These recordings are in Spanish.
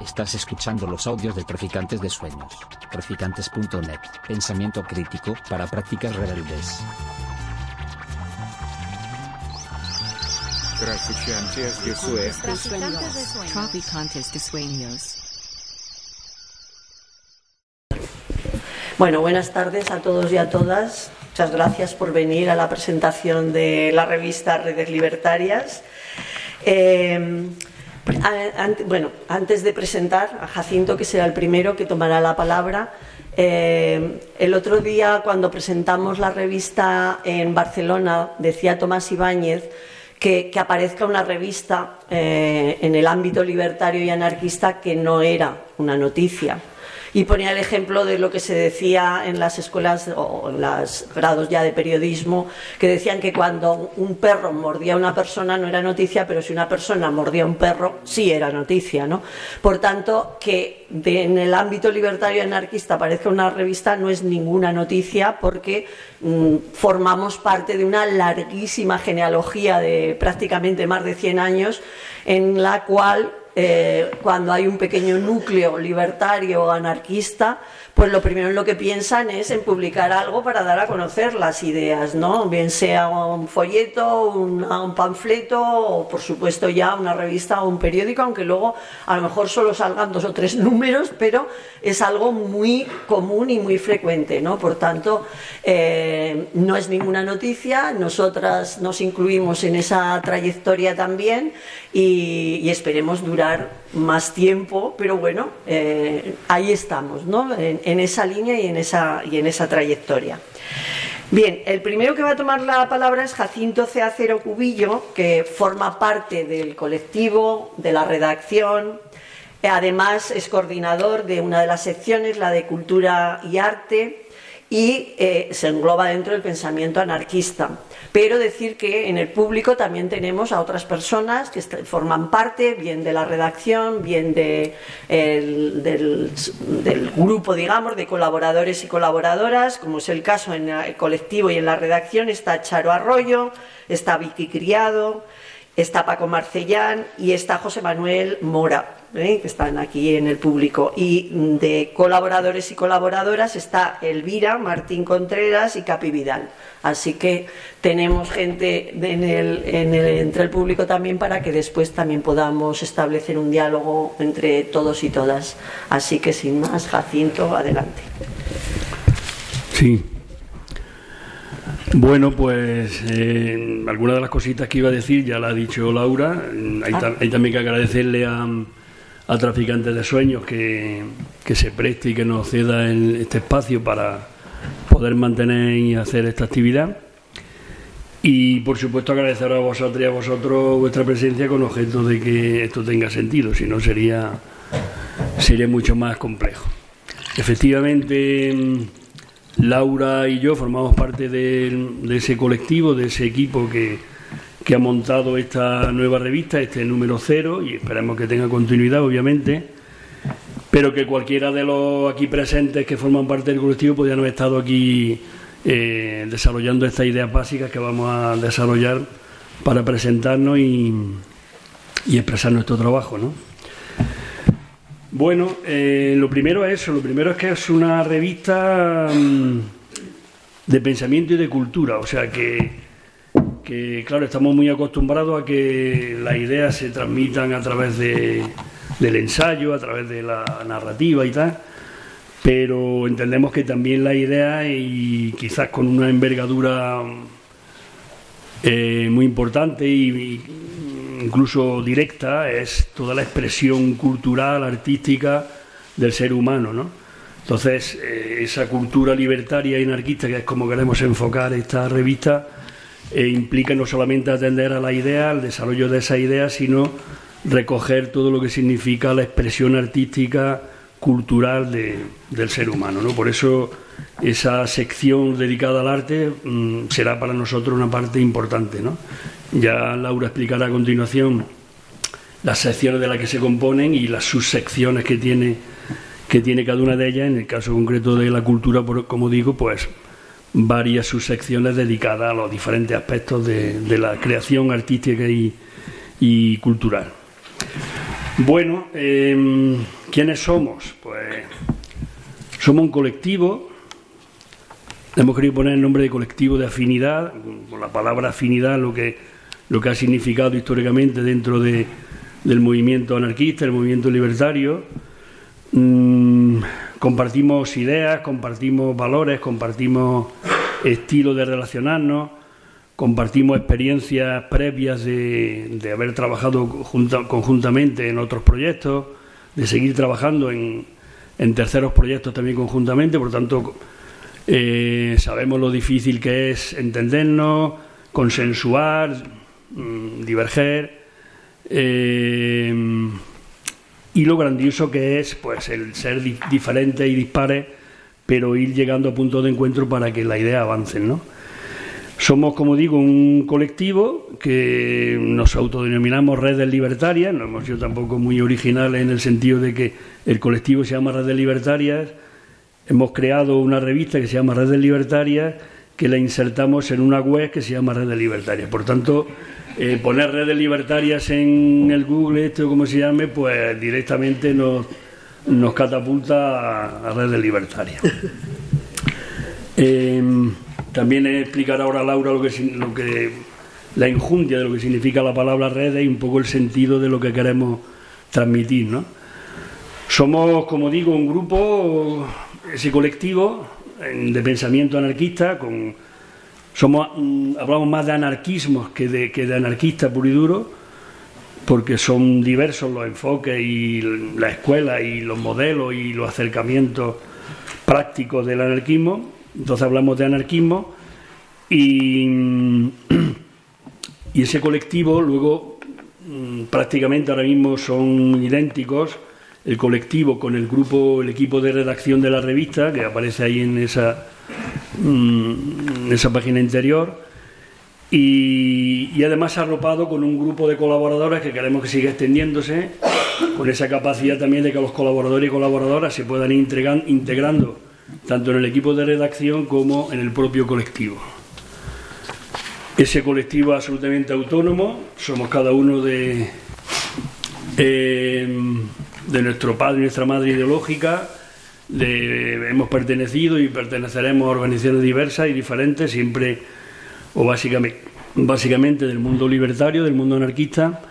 Estás escuchando los audios de Traficantes de Sueños. Traficantes.net. Pensamiento crítico para prácticas rebeldes. Traficantes de Sueños. Traficantes de Sueños. Bueno, buenas tardes a todos y a todas. Muchas gracias por venir a la presentación de la revista Redes Libertarias. Eh, bueno, antes de presentar a Jacinto, que será el primero que tomará la palabra, eh, el otro día cuando presentamos la revista en Barcelona, decía Tomás Ibáñez que, aparezca una revista eh, en el ámbito libertario y anarquista que no era una noticia y ponía el ejemplo de lo que se decía en las escuelas o en los grados ya de periodismo, que decían que cuando un perro mordía a una persona no era noticia, pero si una persona mordía a un perro sí era noticia, ¿no? Por tanto, que en el ámbito libertario anarquista aparezca una revista no es ninguna noticia porque mm, formamos parte de una larguísima genealogía de prácticamente más de 100 años en la cual eh, cuando hay un pequeño núcleo libertario o anarquista, pues lo primero en lo que piensan es en publicar algo para dar a conocer las ideas, ¿no? Bien sea un folleto, un panfleto o por supuesto ya una revista o un periódico, aunque luego a lo mejor solo salgan dos o tres números, pero es algo muy común y muy frecuente, ¿no? Por tanto, eh, no es ninguna noticia, nosotras nos incluimos en esa trayectoria también y, esperemos durar más tiempo, pero bueno, eh, ahí estamos, ¿no? En, esa línea y en esa, y en esa trayectoria. Bien, el primero que va a tomar la palabra es Jacinto Ceacero Cubillo, que forma parte del colectivo, de la redacción, además es coordinador de una de las secciones, la de Cultura y Arte, y eh, se engloba dentro del pensamiento anarquista. Pero decir que en el público también tenemos a otras personas que forman parte, bien de la redacción, bien de, del, grupo, digamos, de colaboradores y colaboradoras, como es el caso en el colectivo y en la redacción, está Charo Arroyo, está Vicky Criado, está Paco Marcellán y está José Manuel Mora. ¿Eh? que están aquí en el público. Y de colaboradores y colaboradoras está Elvira, Martín Contreras y Capi Vidal. Así que tenemos gente en el, entre el público también para que después también podamos establecer un diálogo entre todos y todas. Así que sin más, Jacinto, adelante. Sí. Bueno, pues eh, algunas de las cositas que iba a decir ya la ha dicho Laura. Hay, ah. hay también que agradecerle a, a Traficantes de Sueños que, se preste y que nos ceda en este espacio para poder mantener y hacer esta actividad. Y por supuesto agradecer a vosotros y a vosotros vuestra presencia con objeto de que esto tenga sentido, si no sería, sería mucho más complejo. Efectivamente, Laura y yo formamos parte de ese colectivo, de ese equipo que, que ha montado esta nueva revista, este número cero, y esperamos que tenga continuidad, obviamente, pero que cualquiera de los aquí presentes que forman parte del colectivo podrían haber estado aquí eh, desarrollando estas ideas básicas que vamos a desarrollar para presentarnos y, expresar nuestro trabajo, ¿no? Bueno, eh, lo primero es eso, lo primero es que es una revista mm, de pensamiento y de cultura, o sea que que claro, estamos muy acostumbrados a que las ideas se transmitan a través de, del ensayo, a través de la narrativa y tal, pero entendemos que también la idea, y quizás con una envergadura eh, muy importante e incluso directa, es toda la expresión cultural, artística del ser humano, ¿no? Entonces, eh, esa cultura libertaria y anarquista, que es como queremos enfocar esta revista, e implica no solamente atender a la idea, al desarrollo de esa idea, sino recoger todo lo que significa la expresión artística, cultural del ser humano. ¿no? Por eso esa sección dedicada al arte mm, será para nosotros una parte importante. ¿no? Ya Laura explicará a continuación las secciones de las que se componen y las subsecciones que tiene, que tiene cada una de ellas. En el caso concreto de la cultura, como digo, pues varias subsecciones dedicadas a los diferentes aspectos de, la creación artística y, cultural. Bueno, em, ¿quiénes somos? Pues somos un colectivo. Hemos querido poner el nombre de colectivo de afinidad, por la palabra afinidad, lo que, lo que ha significado históricamente dentro de, del movimiento anarquista, el movimiento libertario. Mm, compartimos ideas, compartimos valores, compartimos estilo de relacionarnos, compartimos experiencias previas de, haber trabajado conjuntamente en otros proyectos, de seguir trabajando en, terceros proyectos también conjuntamente, por tanto eh, sabemos lo difícil que es entendernos, consensuar, mm, diverger. Eh, y lo grandioso que es pues el ser diferente y dispares, pero ir llegando a puntos de encuentro para que la idea avance, ¿no? Somos, como digo, un colectivo que nos autodenominamos Redes Libertarias, no hemos sido tampoco muy originales en el sentido de que el colectivo se llama Redes Libertarias, hemos creado una revista que se llama Redes Libertarias, que la insertamos en una web que se llama Redes Libertarias. Por tanto, eh, poner redes libertarias en el Google, esto como se llame, pues directamente nos, nos catapulta a, redes libertarias. Em, también explicar ahora Laura lo que, lo que la injundia de lo que significa la palabra redes y un poco el sentido de lo que queremos transmitir, ¿no? Somos, como digo, un grupo, ese colectivo de pensamiento anarquista con somos, mm, hablamos más de anarquismo que de, que de anarquista puro y duro, porque son diversos los enfoques y la escuela y los modelos y los acercamientos prácticos del anarquismo. Entonces hablamos de anarquismo y, mm, y ese colectivo luego mm, prácticamente ahora mismo son idénticos el colectivo con el grupo, el equipo de redacción de la revista, que aparece ahí en esa en mm, esa página interior y, y, además arropado con un grupo de colaboradores que queremos que siga extendiéndose, con esa capacidad también de que los colaboradores y colaboradoras se puedan ir integrando tanto en el equipo de redacción como en el propio colectivo. Ese colectivo absolutamente autónomo, somos cada uno de, eh, de nuestro padre y nuestra madre ideológica, hemos pertenecido y perteneceremos a organizaciones diversas y diferentes, siempre o básicamente, básicamente del mundo libertario, del mundo anarquista.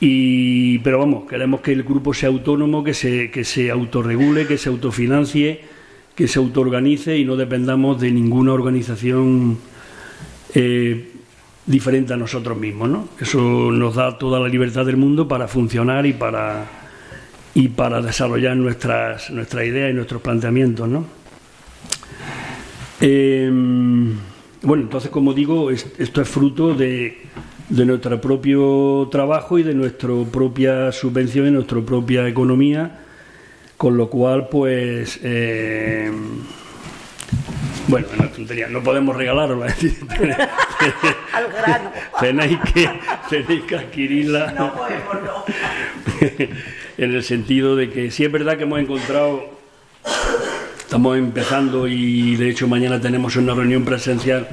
Y, pero vamos, queremos que el grupo sea autónomo, que se, que se autorregule, que se autofinancie, que se autoorganice y no dependamos de ninguna organización eh, diferente a nosotros mismos. ¿no? Eso nos da toda la libertad del mundo para funcionar y para y para desarrollar nuestras, nuestras ideas y nuestros planteamientos. ¿no? Em, bueno, entonces, como digo, esto es fruto de, de nuestro propio trabajo y de nuestra propia subvención y nuestra propia economía, con lo cual, pues. Eh, bueno, no, tontería, no podemos regalarlo. Al grano. tenéis, que, tenéis que adquirirla. No podemos, no. En el sentido de que sí es verdad que hemos encontrado, estamos empezando y de hecho mañana tenemos una reunión presencial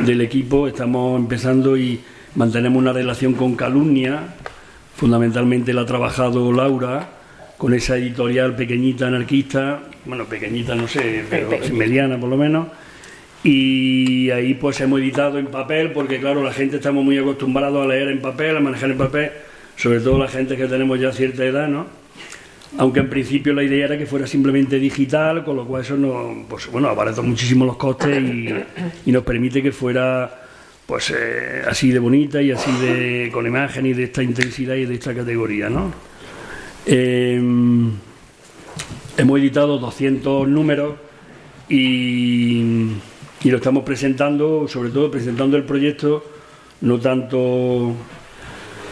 del equipo, estamos empezando y mantenemos una relación con Calumnia, fundamentalmente la ha trabajado Laura, con esa editorial pequeñita anarquista, bueno, pequeñita no sé, pero mediana por lo menos, y ahí pues hemos editado en papel, porque claro, la gente estamos muy acostumbrados a leer en papel, a manejar en papel, sobre todo la gente que tenemos ya cierta edad, ¿no? Aunque en principio la idea era que fuera simplemente digital, con lo cual eso no, pues bueno, abarata muchísimo los costes y, nos permite que fuera pues eh, así de bonita y así de con imagen y de esta intensidad y de esta categoría, ¿no? Em, hemos editado 200 números y, y lo estamos presentando, sobre todo presentando el proyecto, no tanto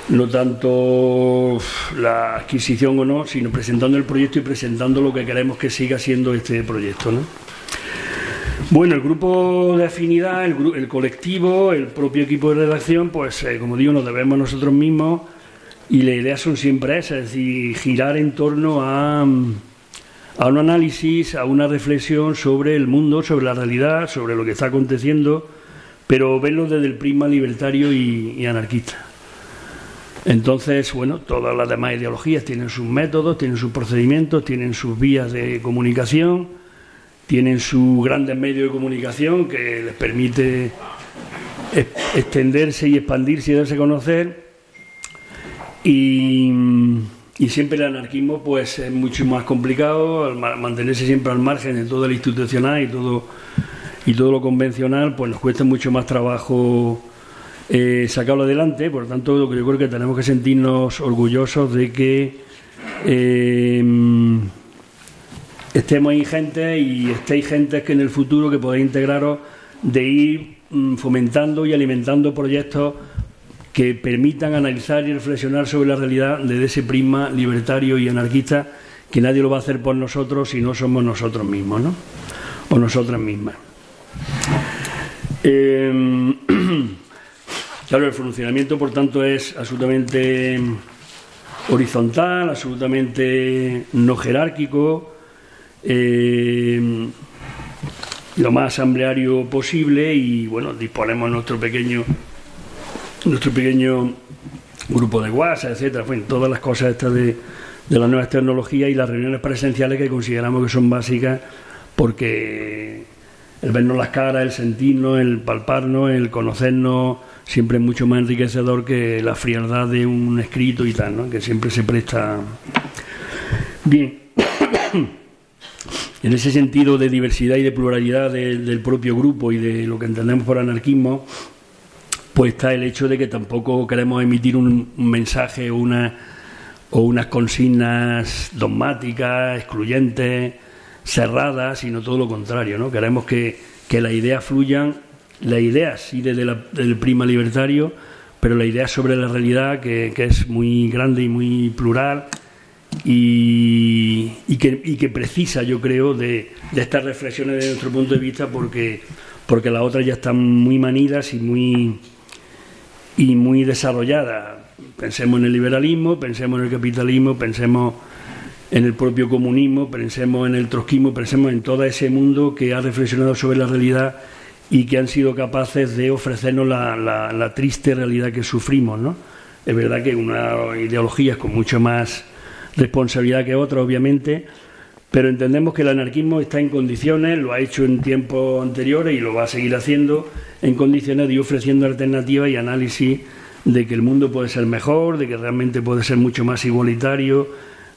no tanto la adquisición o no, sino presentando el proyecto y presentando lo que queremos que siga siendo este proyecto. ¿no? Bueno, el grupo de afinidad, el, colectivo, el propio equipo de redacción, pues eh, como digo, nos debemos nosotros mismos y la idea son siempre esas, es decir, girar en torno a, a un análisis, a una reflexión sobre el mundo, sobre la realidad, sobre lo que está aconteciendo, pero verlo desde el prisma libertario y anarquista. Entonces, bueno, todas las demás ideologías tienen sus métodos, tienen sus procedimientos, tienen sus vías de comunicación, tienen sus grandes medios de comunicación que les permite extenderse y expandirse y darse a conocer. Y, siempre el anarquismo pues es mucho más complicado, mantenerse siempre al margen de todo lo institucional y todo, y todo lo convencional, pues nos cuesta mucho más trabajo eh, sacarlo adelante. Por lo tanto, yo creo que tenemos que sentirnos orgullosos de que eh, estemos ahí gente y estéis gente que en el futuro que podáis integraros de ir mm, fomentando y alimentando proyectos que permitan analizar y reflexionar sobre la realidad desde ese prisma libertario y anarquista que nadie lo va a hacer por nosotros si no somos nosotros mismos, ¿no? O nosotras mismas. Eh, Claro, el funcionamiento, por tanto, es absolutamente horizontal, absolutamente no jerárquico, eh, lo más asambleario posible y bueno, disponemos nuestro pequeño nuestro pequeño grupo de WhatsApp, etcétera, bueno, todas las cosas estas de, de las nuevas tecnologías y las reuniones presenciales que consideramos que son básicas porque el vernos las caras, el sentirnos, el palparnos, el conocernos siempre es mucho más enriquecedor que la frialdad de un escrito y tal, ¿no? que siempre se presta. Bien, en ese sentido de diversidad y de pluralidad del propio grupo y de lo que entendemos por anarquismo, pues está el hecho de que tampoco queremos emitir un, mensaje o, una, o unas consignas dogmáticas, excluyentes, cerradas, sino todo lo contrario, ¿no? Queremos que, que las ideas fluyan la idea sí desde del prima libertario, pero la idea sobre la realidad que, es muy grande y muy plural y, que, precisa, yo creo, de, estas reflexiones desde nuestro punto de vista porque, porque las otras ya están muy manidas y muy, y muy desarrolladas. Pensemos en el liberalismo, pensemos en el capitalismo, pensemos en el propio comunismo, pensemos en el trotskismo, pensemos en todo ese mundo que ha reflexionado sobre la realidad y que han sido capaces de ofrecernos la, triste realidad que sufrimos. ¿no? Es verdad que una ideología es con mucho más responsabilidad que otra, obviamente, pero entendemos que el anarquismo está en condiciones, lo ha hecho en tiempos anteriores y lo va a seguir haciendo, en condiciones de ir ofreciendo alternativas y análisis de que el mundo puede ser mejor, de que realmente puede ser mucho más igualitario,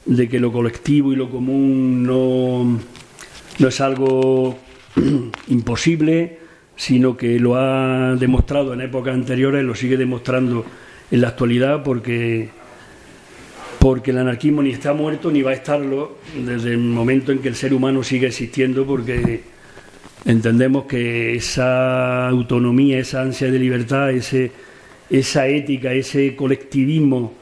de que lo colectivo y lo común no, no es algo imposible, sino que lo ha demostrado en épocas anteriores, lo sigue demostrando en la actualidad porque porque el anarquismo ni está muerto ni va a estarlo desde el momento en que el ser humano sigue existiendo porque entendemos que esa autonomía, esa ansia de libertad, ese, esa ética, ese colectivismo,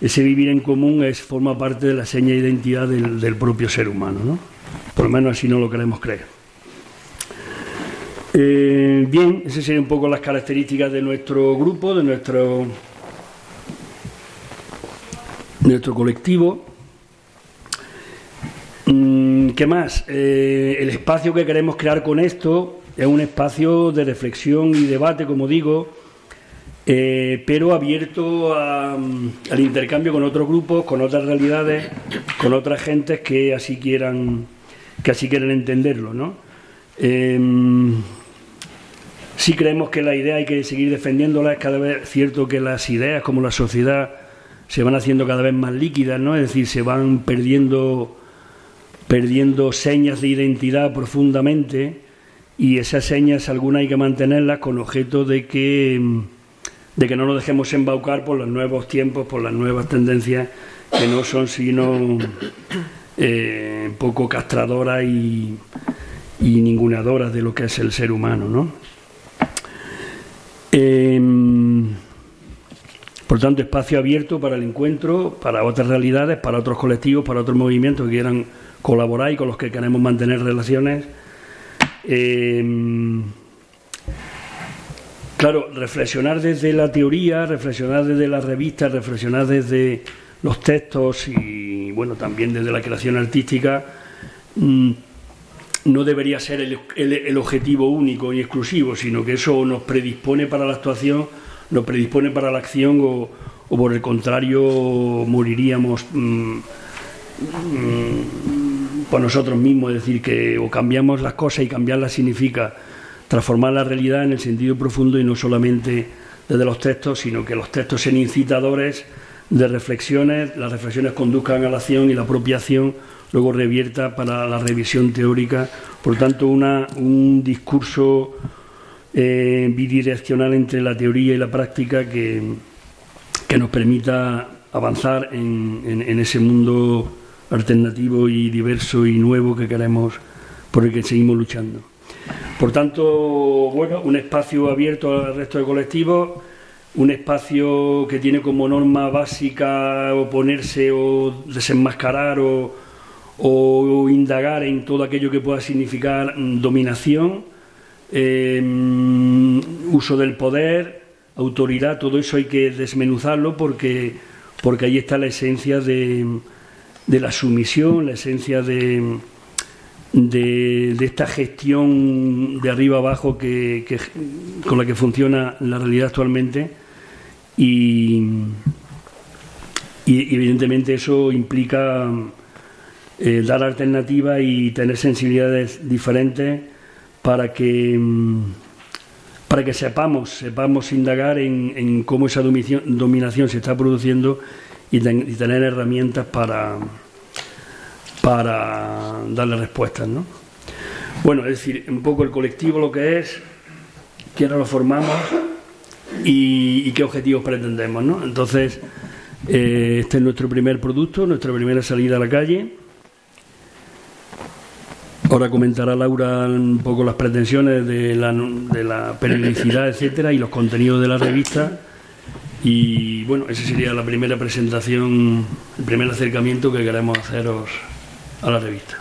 ese vivir en común es, forma parte de la seña de identidad del, del propio ser humano, ¿no? Por lo menos así no lo queremos creer. Eh, bien, esas serían un poco las características de nuestro grupo, de nuestro, nuestro colectivo. Mm, ¿Qué más? Eh, el espacio que queremos crear con esto es un espacio de reflexión y debate, como digo, eh, pero abierto al intercambio con otros grupos, con otras realidades, con otras gentes que así quieran, que así quieran entenderlo, ¿no? Sí creemos que la idea hay que seguir defendiéndola, es cada vez cierto que las ideas como la sociedad se van haciendo cada vez más líquidas, ¿no? Es decir, se van perdiendo perdiendo señas de identidad profundamente y esas señas algunas hay que mantenerlas con objeto de que de que no nos dejemos embaucar por los nuevos tiempos, por las nuevas tendencias que no son sino eh, poco castradoras y, y ningunadoras de lo que es el ser humano, ¿no? Em, por tanto, espacio abierto para el encuentro, para otras realidades, para otros colectivos, para otros movimientos que quieran colaborar y con los que queremos mantener relaciones. Em, claro, reflexionar desde la teoría, reflexionar desde las revistas, reflexionar desde los textos y, bueno, también desde la creación artística. Mm, no debería ser el, objetivo único y exclusivo, sino que eso nos predispone para la actuación, nos predispone para la acción o, o por el contrario moriríamos mm, mm, por nosotros mismos, es decir, que o cambiamos las cosas y cambiarlas significa transformar la realidad en el sentido profundo y no solamente desde los textos, sino que los textos sean incitadores de reflexiones, las reflexiones conduzcan a la acción y la propia acción luego revierta para la revisión teórica. Por tanto, una, un discurso eh, bidireccional entre la teoría y la práctica que, que nos permita avanzar en, en, ese mundo alternativo y diverso y nuevo que queremos, por el que seguimos luchando. Por tanto, bueno, un espacio abierto al resto de colectivos, un espacio que tiene como norma básica oponerse o desenmascarar o, o indagar en todo aquello que pueda significar dominación, eh, uso del poder, autoridad, todo eso hay que desmenuzarlo porque, porque ahí está la esencia de, de la sumisión, la esencia de, de, esta gestión de arriba abajo que, con la que funciona la realidad actualmente. Y evidentemente eso implica eh, dar alternativas y tener sensibilidades diferentes para que para que sepamos, sepamos indagar en, cómo esa dominación, se está produciendo y, tener herramientas para, para darle respuestas. ¿no? Bueno, es decir, un poco el colectivo lo que es, quiénes lo formamos y, qué objetivos pretendemos. ¿no? Entonces, eh, este es nuestro primer producto, nuestra primera salida a la calle. Ahora comentará Laura un poco las pretensiones de la, de la periodicidad, etcétera, y los contenidos de la revista. Y bueno, esa sería la primera presentación, el primer acercamiento que queremos haceros a la revista.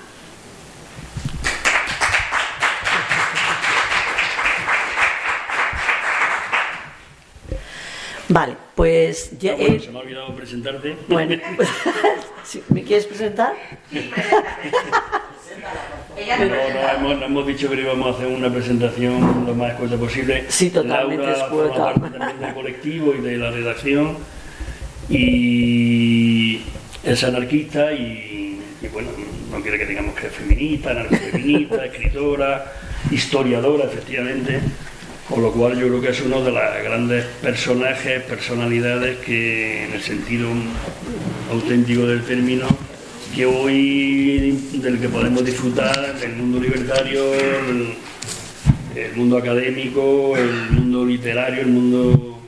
Vale, pues ya. Ah, se me ha olvidado presentarte. Bueno, pues, ¿me quieres presentar? No, no, hemos, dicho que íbamos a hacer una presentación lo más escueta posible. Sí, totalmente Laura forma parte también del colectivo y de la redacción y es anarquista y, bueno, no quiere que digamos que es feminista, anarcofeminista, escritora, historiadora, efectivamente. Con lo cual yo creo que es uno de los grandes personajes, personalidades que en el sentido auténtico del término que hoy del que podemos disfrutar del mundo libertario, el, mundo académico, el mundo literario, el mundo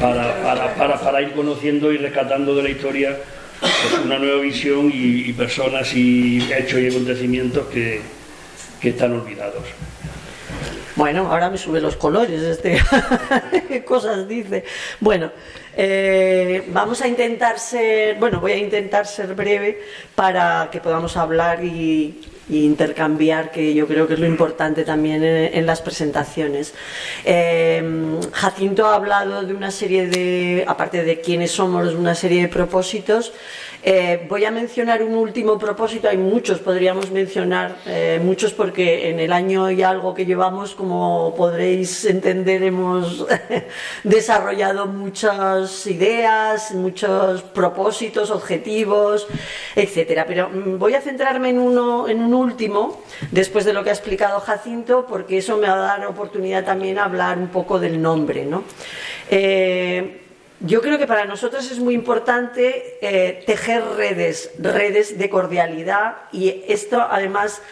para, para, ir conociendo y rescatando de la historia pues, una nueva visión y, personas y hechos y acontecimientos que, que están olvidados. Bueno, ahora me sube los colores, este, qué cosas dice. Bueno, eh, vamos a intentar ser, bueno, voy a intentar ser breve para que podamos hablar y, intercambiar, que yo creo que es lo importante también en, las presentaciones. Eh, Jacinto ha hablado de una serie de, aparte de quiénes somos, una serie de propósitos. Eh, voy a mencionar un último propósito, hay muchos, podríamos mencionar eh, muchos porque en el año y algo que llevamos, como podréis entender, hemos desarrollado muchas ideas, muchos propósitos, objetivos, etcétera. Pero mm, voy a centrarme en uno, en un último, después de lo que ha explicado Jacinto, porque eso me va a dar oportunidad también a hablar un poco del nombre, ¿no? Eh, yo creo que para nosotros es muy importante eh, tejer redes, redes de cordialidad y esto además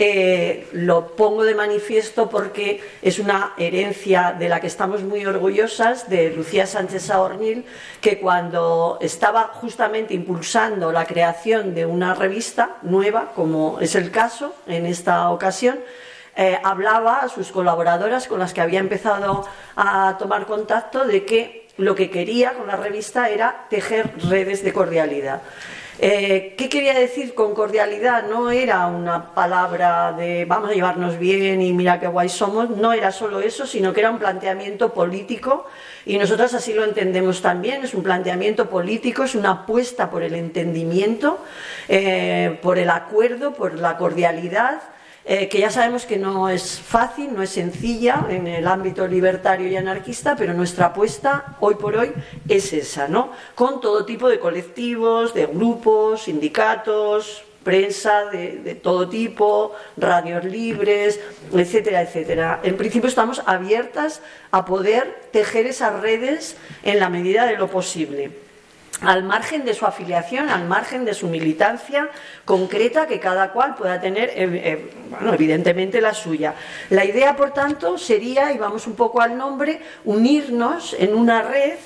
eh, lo pongo de manifiesto porque es una herencia de la que estamos muy orgullosas de Lucía Sánchez Saornil, que cuando estaba justamente impulsando la creación de una revista nueva, como es el caso en esta ocasión, eh, hablaba a sus colaboradoras con las que había empezado a tomar contacto de que lo que quería con la revista era tejer redes de cordialidad. Eh, ¿Qué quería decir con cordialidad? No era una palabra de vamos a llevarnos bien y mira qué guay somos, no era solo eso, sino que era un planteamiento político y nosotros así lo entendemos también, es un planteamiento político, es una apuesta por el entendimiento, eh, por el acuerdo, por la cordialidad eh, que ya sabemos que no es fácil, no es sencilla en el ámbito libertario y anarquista, pero nuestra apuesta hoy por hoy es esa, ¿no? Con todo tipo de colectivos, de grupos, sindicatos, prensa de, de, todo tipo, radios libres, etcétera, etcétera. En principio estamos abiertas a poder tejer esas redes en la medida de lo posible al margen de su afiliación, al margen de su militancia concreta que cada cual pueda tener, eh, eh, bueno, evidentemente la suya. La idea, por tanto, sería, y vamos un poco al nombre, unirnos en una red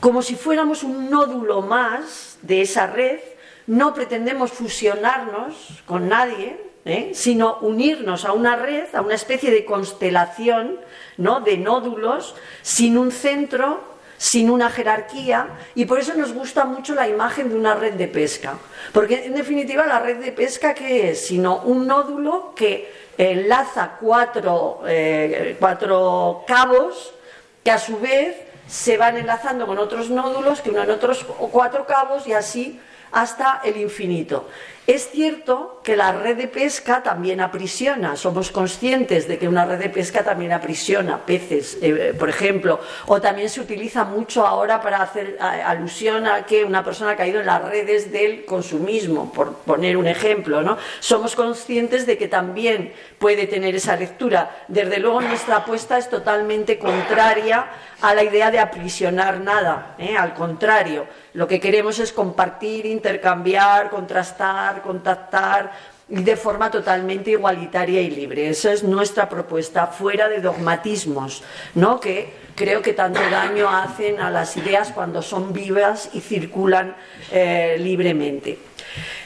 como si fuéramos un nódulo más de esa red. No pretendemos fusionarnos con nadie, ¿eh? sino unirnos a una red, a una especie de constelación ¿no? de nódulos sin un centro sin una jerarquía y por eso nos gusta mucho la imagen de una red de pesca. Porque en definitiva la red de pesca ¿qué es? Sino un nódulo que enlaza cuatro, eh, cuatro cabos que a su vez se van enlazando con otros nódulos que unen otros cuatro cabos y así hasta el infinito. Es cierto que la red de pesca también aprisiona, somos conscientes de que una red de pesca también aprisiona peces, eh, por ejemplo, o también se utiliza mucho ahora para hacer alusión a que una persona ha caído en las redes del consumismo, por poner un ejemplo. ¿no? Somos conscientes de que también puede tener esa lectura. Desde luego nuestra apuesta es totalmente contraria a la idea de aprisionar nada, ¿eh? al contrario, lo que queremos es compartir, intercambiar, contrastar, contactar de forma totalmente igualitaria y libre. Esa es nuestra propuesta, fuera de dogmatismos, ¿no? que creo que tanto daño hacen a las ideas cuando son vivas y circulan eh, libremente.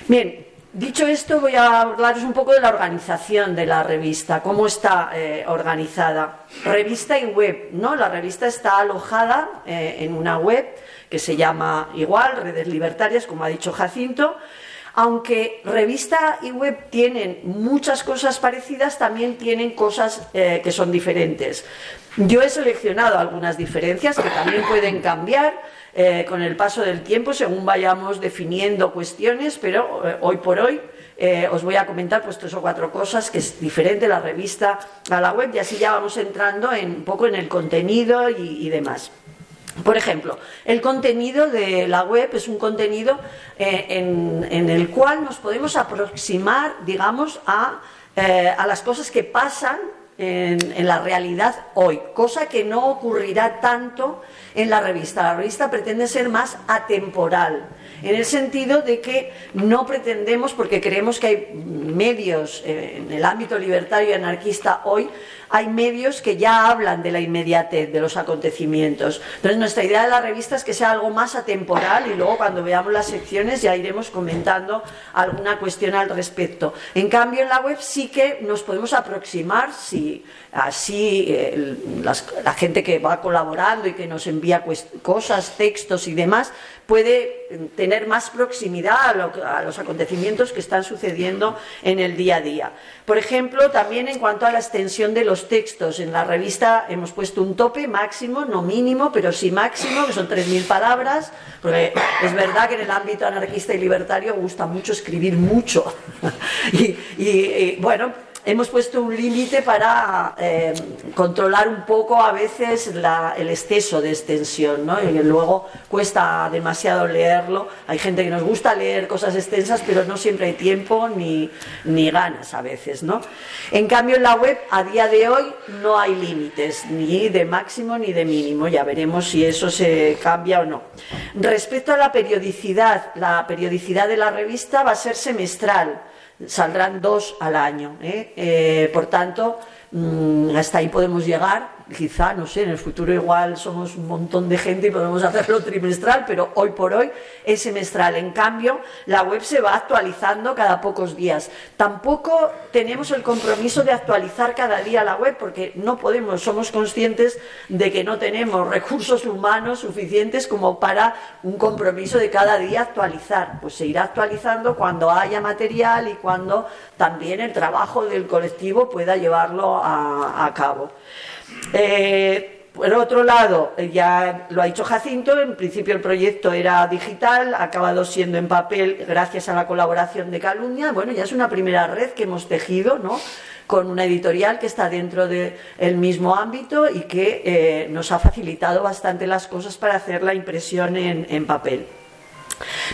Bien, Dicho esto, voy a hablaros un poco de la organización de la revista, cómo está eh, organizada. Revista y web, ¿no? La revista está alojada eh, en una web que se llama igual, Redes Libertarias, como ha dicho Jacinto. Aunque revista y web tienen muchas cosas parecidas, también tienen cosas eh, que son diferentes. Yo he seleccionado algunas diferencias que también pueden cambiar eh, con el paso del tiempo según vayamos definiendo cuestiones, pero eh, hoy por hoy os voy a comentar pues tres o cuatro cosas que es diferente la revista a la web y así ya vamos entrando en, un poco en el contenido y demás. Por ejemplo, el contenido de la web es un contenido eh, en, el cual nos podemos aproximar, digamos, a, eh, a las cosas que pasan en, en, la realidad hoy, cosa que no ocurrirá tanto en la revista. La revista pretende ser más atemporal, en el sentido de que no pretendemos, porque creemos que hay medios eh, en el ámbito libertario y anarquista hoy, hay medios que ya hablan de la inmediatez de los acontecimientos. Entonces, nuestra idea de la revista es que sea algo más atemporal y luego cuando veamos las secciones ya iremos comentando alguna cuestión al respecto. En cambio, en la web sí que nos podemos aproximar, si así eh, las, la gente que va colaborando y que nos envía cosas, textos y demás, puede tener más proximidad a, lo, a, los acontecimientos que están sucediendo en el día a día. Por ejemplo, también en cuanto a la extensión de los textos, en la revista hemos puesto un tope máximo, no mínimo, pero sí máximo, que son 3.000 palabras, porque es verdad que en el ámbito anarquista y libertario gusta mucho escribir mucho. y, bueno, hemos puesto un límite para eh, controlar un poco a veces el exceso de extensión, ¿no? Y luego cuesta demasiado leerlo. Hay gente que nos gusta leer cosas extensas, pero no siempre hay tiempo ni, ni ganas a veces, ¿no? En cambio, en la web, a día de hoy, no hay límites, ni de máximo ni de mínimo. Ya veremos si eso se cambia o no. Respecto a la periodicidad, la periodicidad de la revista va a ser semestral saldrán dos al año. ¿eh? Eh, por tanto, mmm, hasta ahí podemos llegar quizá, no sé, en el futuro igual somos un montón de gente y podemos hacerlo trimestral, pero hoy por hoy es semestral. En cambio, la web se va actualizando cada pocos días. Tampoco tenemos el compromiso de actualizar cada día la web porque no podemos, somos conscientes de que no tenemos recursos humanos suficientes como para un compromiso de cada día actualizar. Pues se irá actualizando cuando haya material y cuando también el trabajo del colectivo pueda llevarlo a, cabo. Eh, Por otro lado, ya lo ha dicho Jacinto, en principio el proyecto era digital, ha acabado siendo en papel gracias a la colaboración de Calumnia. Bueno, ya es una primera red que hemos tejido, ¿no? con una editorial que está dentro del mismo ámbito y que eh, nos ha facilitado bastante las cosas para hacer la impresión en papel.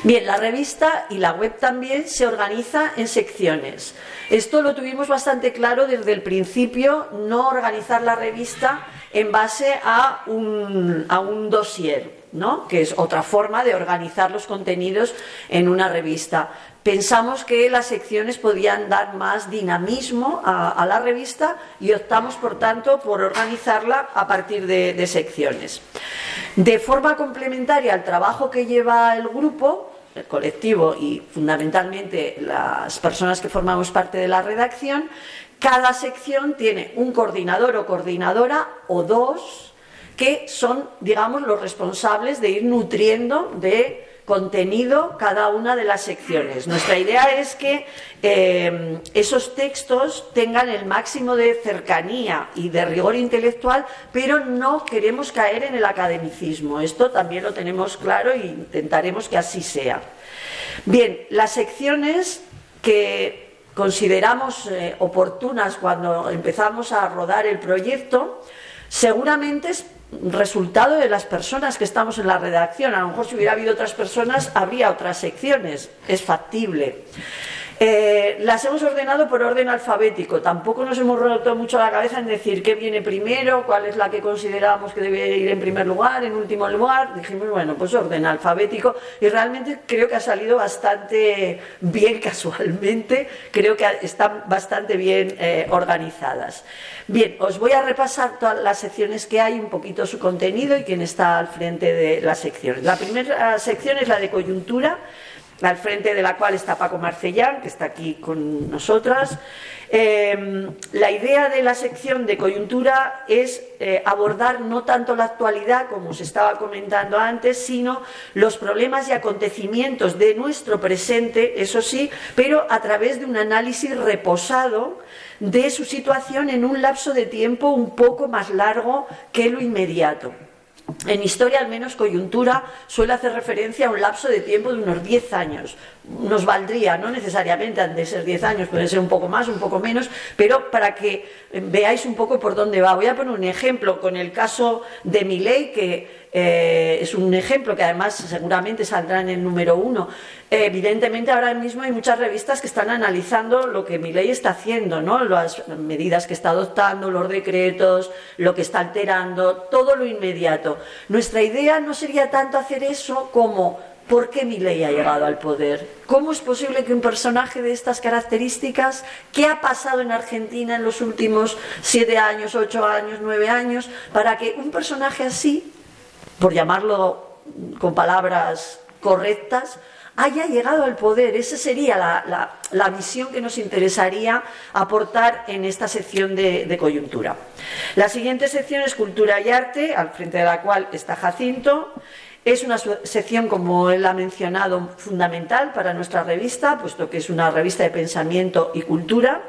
Bien, la revista y la web también se organiza en secciones. Esto lo tuvimos bastante claro desde el principio, no organizar la revista en base a un, a un dossier, ¿no? que es otra forma de organizar los contenidos en una revista. Pensamos que las secciones podían dar más dinamismo a, la revista y optamos, por tanto, por organizarla a partir de secciones. De forma complementaria al trabajo que lleva el grupo, el colectivo y fundamentalmente las personas que formamos parte de la redacción, cada sección tiene un coordinador o coordinadora o dos que son, digamos, los responsables de ir nutriendo de contenido cada una de las secciones. Nuestra idea es que eh, esos textos tengan el máximo de cercanía y de rigor intelectual, pero no queremos caer en el academicismo. Esto también lo tenemos claro e intentaremos que así sea. Bien, las secciones que consideramos eh, oportunas cuando empezamos a rodar el proyecto, seguramente resultado de las personas que estamos en la redacción. A lo mejor si hubiera habido otras personas, habría otras secciones. Es factible. Eh, las hemos ordenado por orden alfabético. Tampoco nos hemos roto mucho la cabeza en decir qué viene primero, cuál es la que consideramos que debe ir en primer lugar, en último lugar. Dijimos, bueno, pues orden alfabético. Y realmente creo que ha salido bastante bien casualmente. Creo que están bastante bien eh, organizadas. Bien, os voy a repasar todas las secciones que hay, un poquito su contenido y quién está al frente de las secciones. La primera sección es la de coyuntura al frente de la cual está Paco Marcellán, que está aquí con nosotras. Em, la idea de la sección de coyuntura es eh, abordar no tanto la actualidad, como se estaba comentando antes, sino los problemas y acontecimientos de nuestro presente, eso sí, pero a través de un análisis reposado de su situación en un lapso de tiempo un poco más largo que lo inmediato. En historia, al menos coyuntura, suele hacer referencia a un lapso de tiempo de unos 10 años. Nos valdría, no necesariamente han de ser 10 años, puede ser un poco más, un poco menos, pero para que veáis un poco por dónde va. Voy a poner un ejemplo con el caso de Miley, que eh, es un ejemplo que además seguramente saldrá en el número uno. Evidentemente ahora mismo hay muchas revistas que están analizando lo que mi ley está haciendo, ¿no? las medidas que está adoptando, los decretos, lo que está alterando, todo lo inmediato. Nuestra idea no sería tanto hacer eso como ¿Por qué mi ley ha llegado al poder? ¿Cómo es posible que un personaje de estas características, qué ha pasado en Argentina en los últimos siete años, ocho años, nueve años, para que un personaje así por llamarlo con palabras correctas, haya llegado al poder. Esa sería la, visión que nos interesaría aportar en esta sección de, coyuntura. La siguiente sección es Cultura y Arte, al frente de la cual está Jacinto. Es una sección, como él ha mencionado, fundamental para nuestra revista, puesto que es una revista de pensamiento y cultura.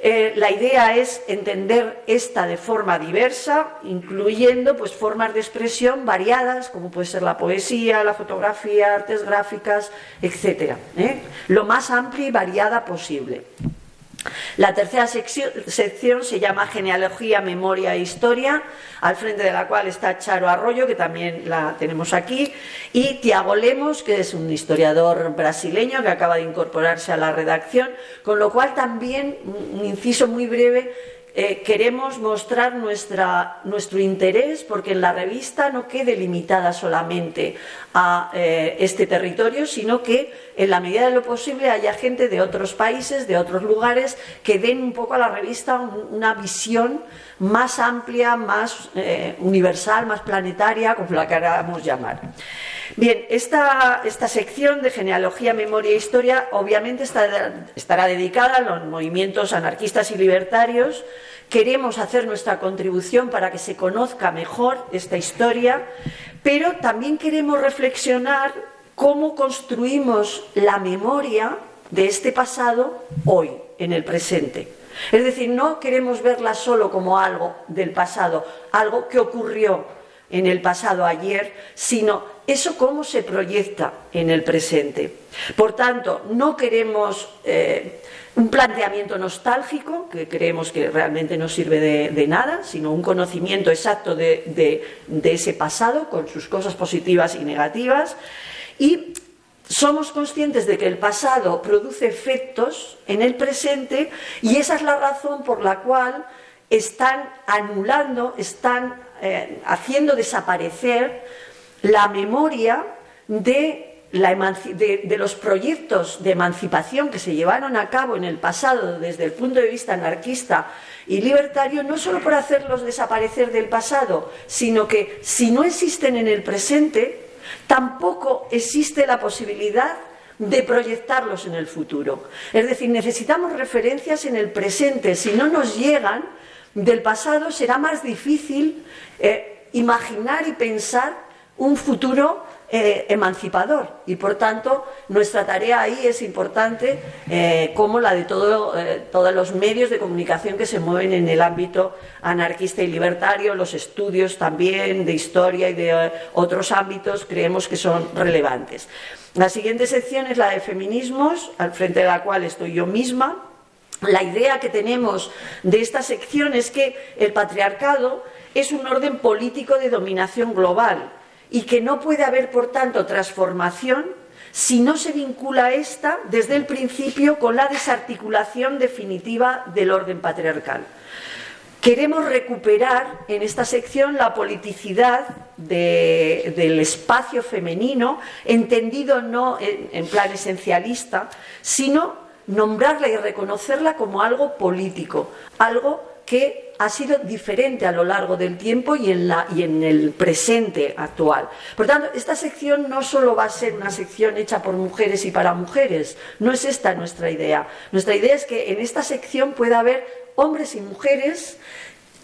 Eh, la idea es entender esta de forma diversa, incluyendo pues, formas de expresión variadas, como puede ser la poesía, la fotografía, artes gráficas, etc. ¿eh? Lo más amplia y variada posible. La tercera sección, se llama Genealogía, Memoria e Historia, al frente de la cual está Charo Arroyo, que también la tenemos aquí, y Tiago Lemos, que es un historiador brasileño que acaba de incorporarse a la redacción, con lo cual también, un inciso muy breve, eh, queremos mostrar nuestro interés porque en la revista no quede limitada solamente a eh, este territorio, sino que en la medida de lo posible haya gente de otros países, de otros lugares, que den un poco a la revista una visión más amplia, más eh, universal, más planetaria, como la queramos llamar. Bien, esta, esta, sección de genealogía, memoria e historia obviamente estará dedicada a los movimientos anarquistas y libertarios Queremos hacer nuestra contribución para que se conozca mejor esta historia, pero también queremos reflexionar cómo construimos la memoria de este pasado hoy, en el presente. Es decir, no queremos verla solo como algo del pasado, algo que ocurrió en el pasado ayer, sino eso cómo se proyecta en el presente. Por tanto, no queremos eh, un planteamiento nostálgico, que creemos que realmente no sirve de, nada, sino un conocimiento exacto de, de ese pasado, con sus cosas positivas y negativas. Y somos conscientes de que el pasado produce efectos en el presente y esa es la razón por la cual están anulando, están eh, haciendo desaparecer la memoria de, de, los proyectos de emancipación que se llevaron a cabo en el pasado desde el punto de vista anarquista y libertario, no solo por hacerlos desaparecer del pasado, sino que si no existen en el presente, tampoco existe la posibilidad de proyectarlos en el futuro. Es decir, necesitamos referencias en el presente. Si no nos llegan del pasado, será más difícil eh, imaginar y pensar un futuro eh, emancipador y por tanto nuestra tarea ahí es importante eh, como la de todo, todos los medios de comunicación que se mueven en el ámbito anarquista y libertario, los estudios también de historia y de otros ámbitos creemos que son relevantes. La siguiente sección es la de feminismos, al frente de la cual estoy yo misma. La idea que tenemos de esta sección es que el patriarcado es un orden político de dominación global y que no puede haber, por tanto, transformación si no se vincula esta desde el principio con la desarticulación definitiva del orden patriarcal. Queremos recuperar en esta sección la politicidad del espacio femenino, entendido no en, en plan esencialista, sino nombrarla y reconocerla como algo político, algo que ha sido diferente a lo largo del tiempo y en, la, y en el presente actual. Por tanto, esta sección no solo va a ser una sección hecha por mujeres y para mujeres, no es esta nuestra idea. Nuestra idea es que en esta sección pueda haber hombres y mujeres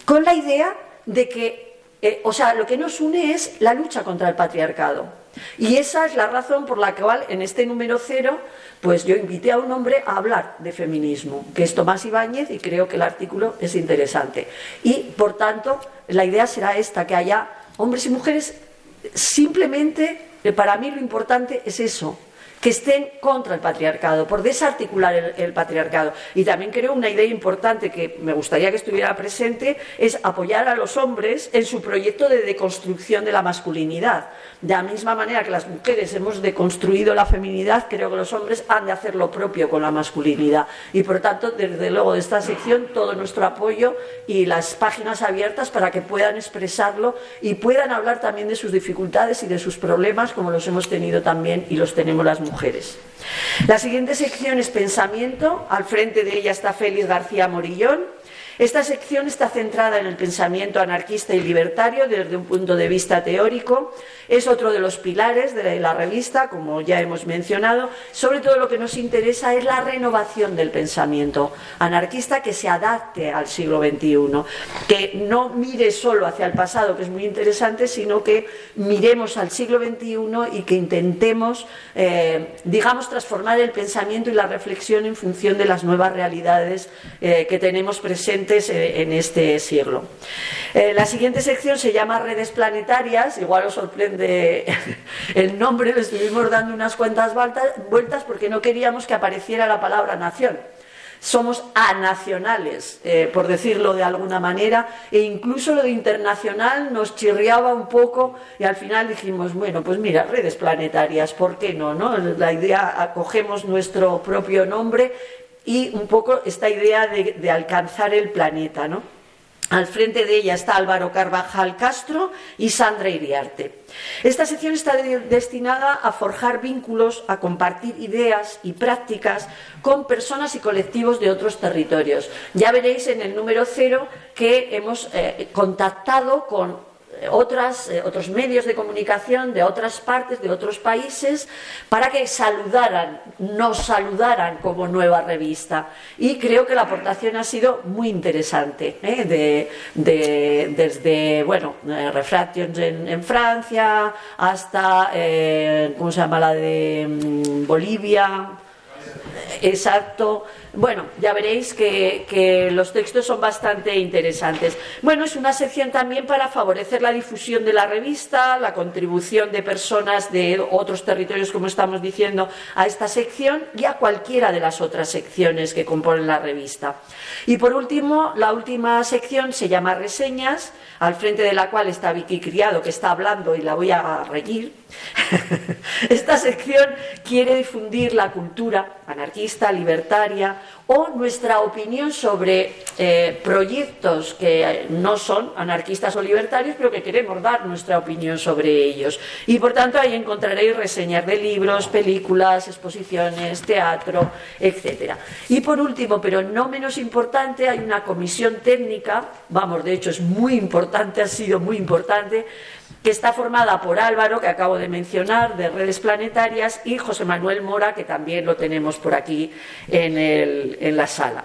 con la idea de que, eh, o sea, lo que nos une es la lucha contra el patriarcado. Y esa es la razón por la cual en este número cero pues yo invité a un hombre a hablar de feminismo, que es Tomás Ibáñez, y creo que el artículo es interesante. Y, por tanto, la idea será esta, que haya hombres y mujeres, simplemente, para mí lo importante es eso, que estén contra el patriarcado, por desarticular el, patriarcado. Y también creo una idea importante que me gustaría que estuviera presente es apoyar a los hombres en su proyecto de deconstrucción de la masculinidad. De la misma manera que las mujeres hemos deconstruido la feminidad, creo que los hombres han de hacer lo propio con la masculinidad. Y por tanto, desde luego de esta sección, todo nuestro apoyo y las páginas abiertas para que puedan expresarlo y puedan hablar también de sus dificultades y de sus problemas, como los hemos tenido también y los tenemos las mujeres. La siguiente sección es pensamiento. Al frente de ella está Félix García Morillón. Esta sección está centrada en el pensamiento anarquista y libertario desde un punto de vista teórico. Es otro de los pilares de la revista, como ya hemos mencionado. Sobre todo lo que nos interesa es la renovación del pensamiento anarquista que se adapte al siglo XXI, que no mire solo hacia el pasado, que es muy interesante, sino que miremos al siglo XXI y que intentemos, eh, digamos, transformar el pensamiento y la reflexión en función de las nuevas realidades eh, que tenemos presentes eh, en este siglo. Eh, la siguiente sección se llama Redes Planetarias, igual os sorprende el nombre, le estuvimos dando unas cuantas vueltas porque no queríamos que apareciera la palabra nación somos anacionales, eh, por decirlo de alguna manera, e incluso lo de internacional nos chirriaba un poco y al final dijimos, bueno, pues mira, redes planetarias, ¿por qué no? no? La idea, acogemos nuestro propio nombre y un poco esta idea de, alcanzar el planeta, ¿no? Al frente de ella está Álvaro Carvajal Castro y Sandra Iriarte. Esta sección está destinada a forjar vínculos, a compartir ideas y prácticas con personas y colectivos de otros territorios. Ya veréis en el número cero que hemos eh, contactado con otras, eh, otros medios de comunicación de otras partes, de otros países, para que saludaran, nos saludaran como nueva revista. Y creo que la aportación ha sido muy interesante, ¿eh? de, desde, bueno, eh, Refractions en, Francia hasta, ¿cómo se llama la de mm, Bolivia? Exacto. Bueno, ya veréis que, los textos son bastante interesantes. Bueno, es una sección también para favorecer la difusión de la revista, la contribución de personas de otros territorios, como estamos diciendo, a esta sección y a cualquiera de las otras secciones que componen la revista. Y por último, la última sección se llama Reseñas, al frente de la cual está Vicky Criado, que está hablando y la voy a reñir. Esta sección quiere difundir la cultura anarquista, libertaria o nuestra opinión sobre eh, proyectos que no son anarquistas o libertarios, pero que queremos dar nuestra opinión sobre ellos. Y por tanto ahí encontraréis reseñas de libros, películas, exposiciones, teatro, etc. Y por último, pero no menos importante, hay una comisión técnica, vamos, de hecho es muy importante, ha sido muy importante, que está formada por Álvaro, que acabo de mencionar, de Redes Planetarias, y José Manuel Mora, que también lo tenemos por aquí en, la sala.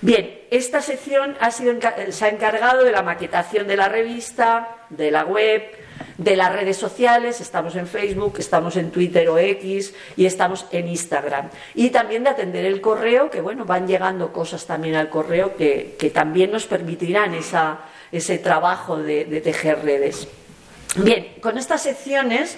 Bien, esta sección ha sido, se ha encargado de la maquetación de la revista, de la web, de las redes sociales, estamos en Facebook, estamos en Twitter o X y estamos en Instagram. Y también de atender el correo, que bueno, van llegando cosas también al correo que, también nos permitirán ese trabajo de tejer redes. Bien, con estas secciones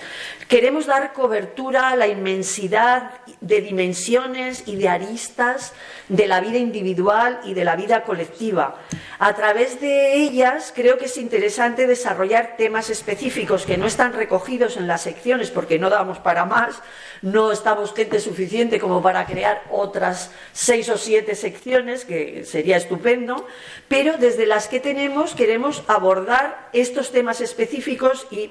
queremos dar cobertura a la inmensidad de dimensiones y de aristas de la vida individual y de la vida colectiva. A través de ellas creo que es interesante desarrollar temas específicos que no están recogidos en las secciones porque no damos para más, no estamos gente suficiente como para crear otras seis o siete secciones, que sería estupendo, pero desde las que tenemos queremos abordar estos temas específicos y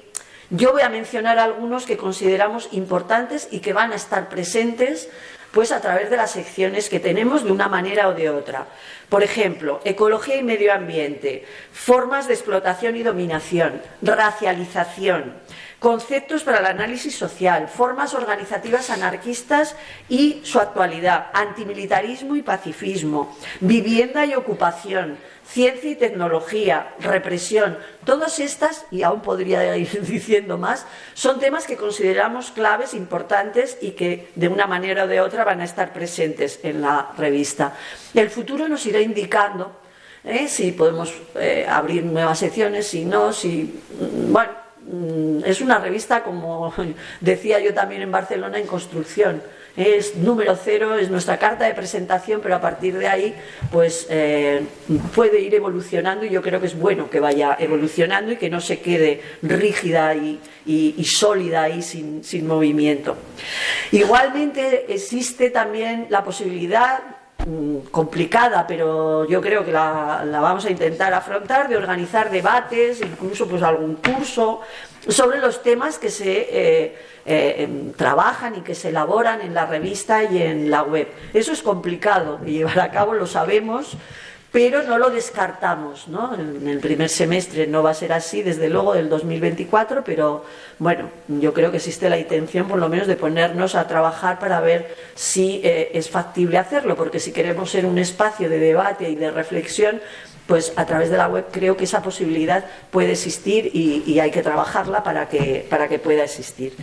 yo voy a mencionar algunos que consideramos importantes y que van a estar presentes pues a través de las secciones que tenemos de una manera o de otra. Por ejemplo, ecología y medio ambiente, formas de explotación y dominación, racialización, conceptos para el análisis social, formas organizativas anarquistas y su actualidad, antimilitarismo y pacifismo, vivienda y ocupación, ciencia y tecnología, represión, todas estas, y aún podría ir diciendo más, son temas que consideramos claves, importantes y que de una manera o de otra van a estar presentes en la revista. El futuro nos irá indicando ¿eh? si podemos eh, abrir nuevas secciones, si no, si. Mm, bueno, es una revista, como decía yo también en Barcelona, en construcción es número cero, es nuestra carta de presentación, pero a partir de ahí pues eh, puede ir evolucionando y yo creo que es bueno que vaya evolucionando y que no se quede rígida y, sólida ahí sin, sin movimiento. Igualmente existe también la posibilidad mm, complicada, pero yo creo que la, la, vamos a intentar afrontar, de organizar debates, incluso pues algún curso sobre los temas que se eh, eh, em, trabajan y que se elaboran en la revista y en la web. Eso es complicado de llevar a cabo, lo sabemos, pero no lo descartamos. ¿no? En el primer semestre no va a ser así, desde luego, del 2024, pero bueno, yo creo que existe la intención, por lo menos, de ponernos a trabajar para ver si eh, es factible hacerlo, porque si queremos ser un espacio de debate y de reflexión, pues a través de la web creo que esa posibilidad puede existir y, hay que trabajarla para que, para que pueda existir.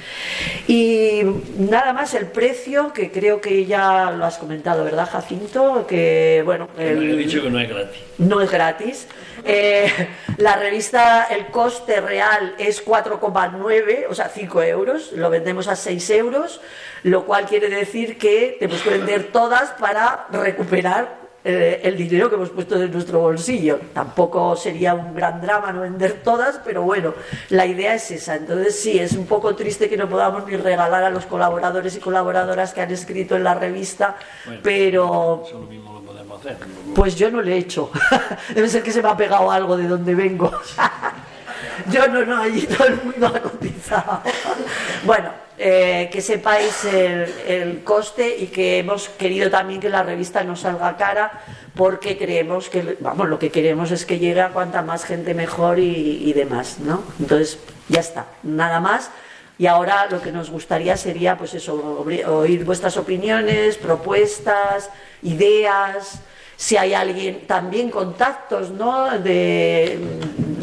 Y nada más el precio, que creo que ya lo has comentado, ¿verdad, Jacinto? Que bueno. El, he dicho que no es gratis. No es gratis. Eh, la revista, el coste real es 4,9, o sea, 5 euros, lo vendemos a 6 euros, lo cual quiere decir que tenemos que vender todas para recuperar eh, el dinero que hemos puesto en nuestro bolsillo. Tampoco sería un gran drama no vender todas, pero bueno, la idea es esa. Entonces sí, es un poco triste que no podamos ni regalar a los colaboradores y colaboradoras que han escrito en la revista, pero... Eso mismo lo podemos hacer. Pues yo no le he hecho. Debe ser que se me ha pegado algo de donde vengo. yo no, no, allí todo el mundo ha cotizado. bueno. Eh, que sepáis el, coste y que hemos querido también que la revista no salga cara porque creemos que, vamos, lo que queremos es que llegue a cuanta más gente mejor y, demás, ¿no? Entonces, ya está, nada más. Y ahora lo que nos gustaría sería, pues eso, oír vuestras opiniones, propuestas, ideas, si hay alguien, también contactos, ¿no? De,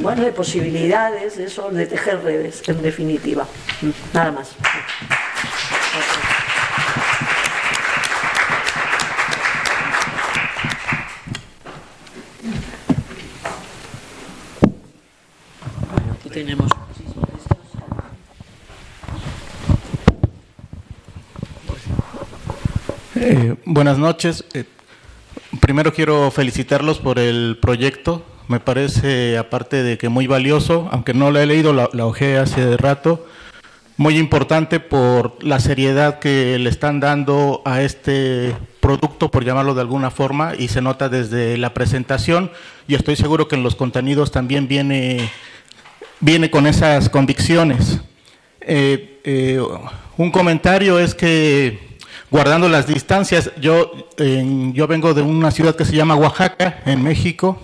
bueno, de posibilidades, eso, de tejer redes, en definitiva. Nada más. Aquí tenemos. Eh, buenas noches. Eh, primero quiero felicitarlos por el proyecto me parece, aparte de que muy valioso, aunque no lo he leído, la, la hace rato, muy importante por la seriedad que le están dando a este producto, por llamarlo de alguna forma, y se nota desde la presentación, y estoy seguro que en los contenidos también viene, viene con esas convicciones. Eh, eh, un comentario es que, guardando las distancias, yo, yo vengo de una ciudad que se llama Oaxaca, en México,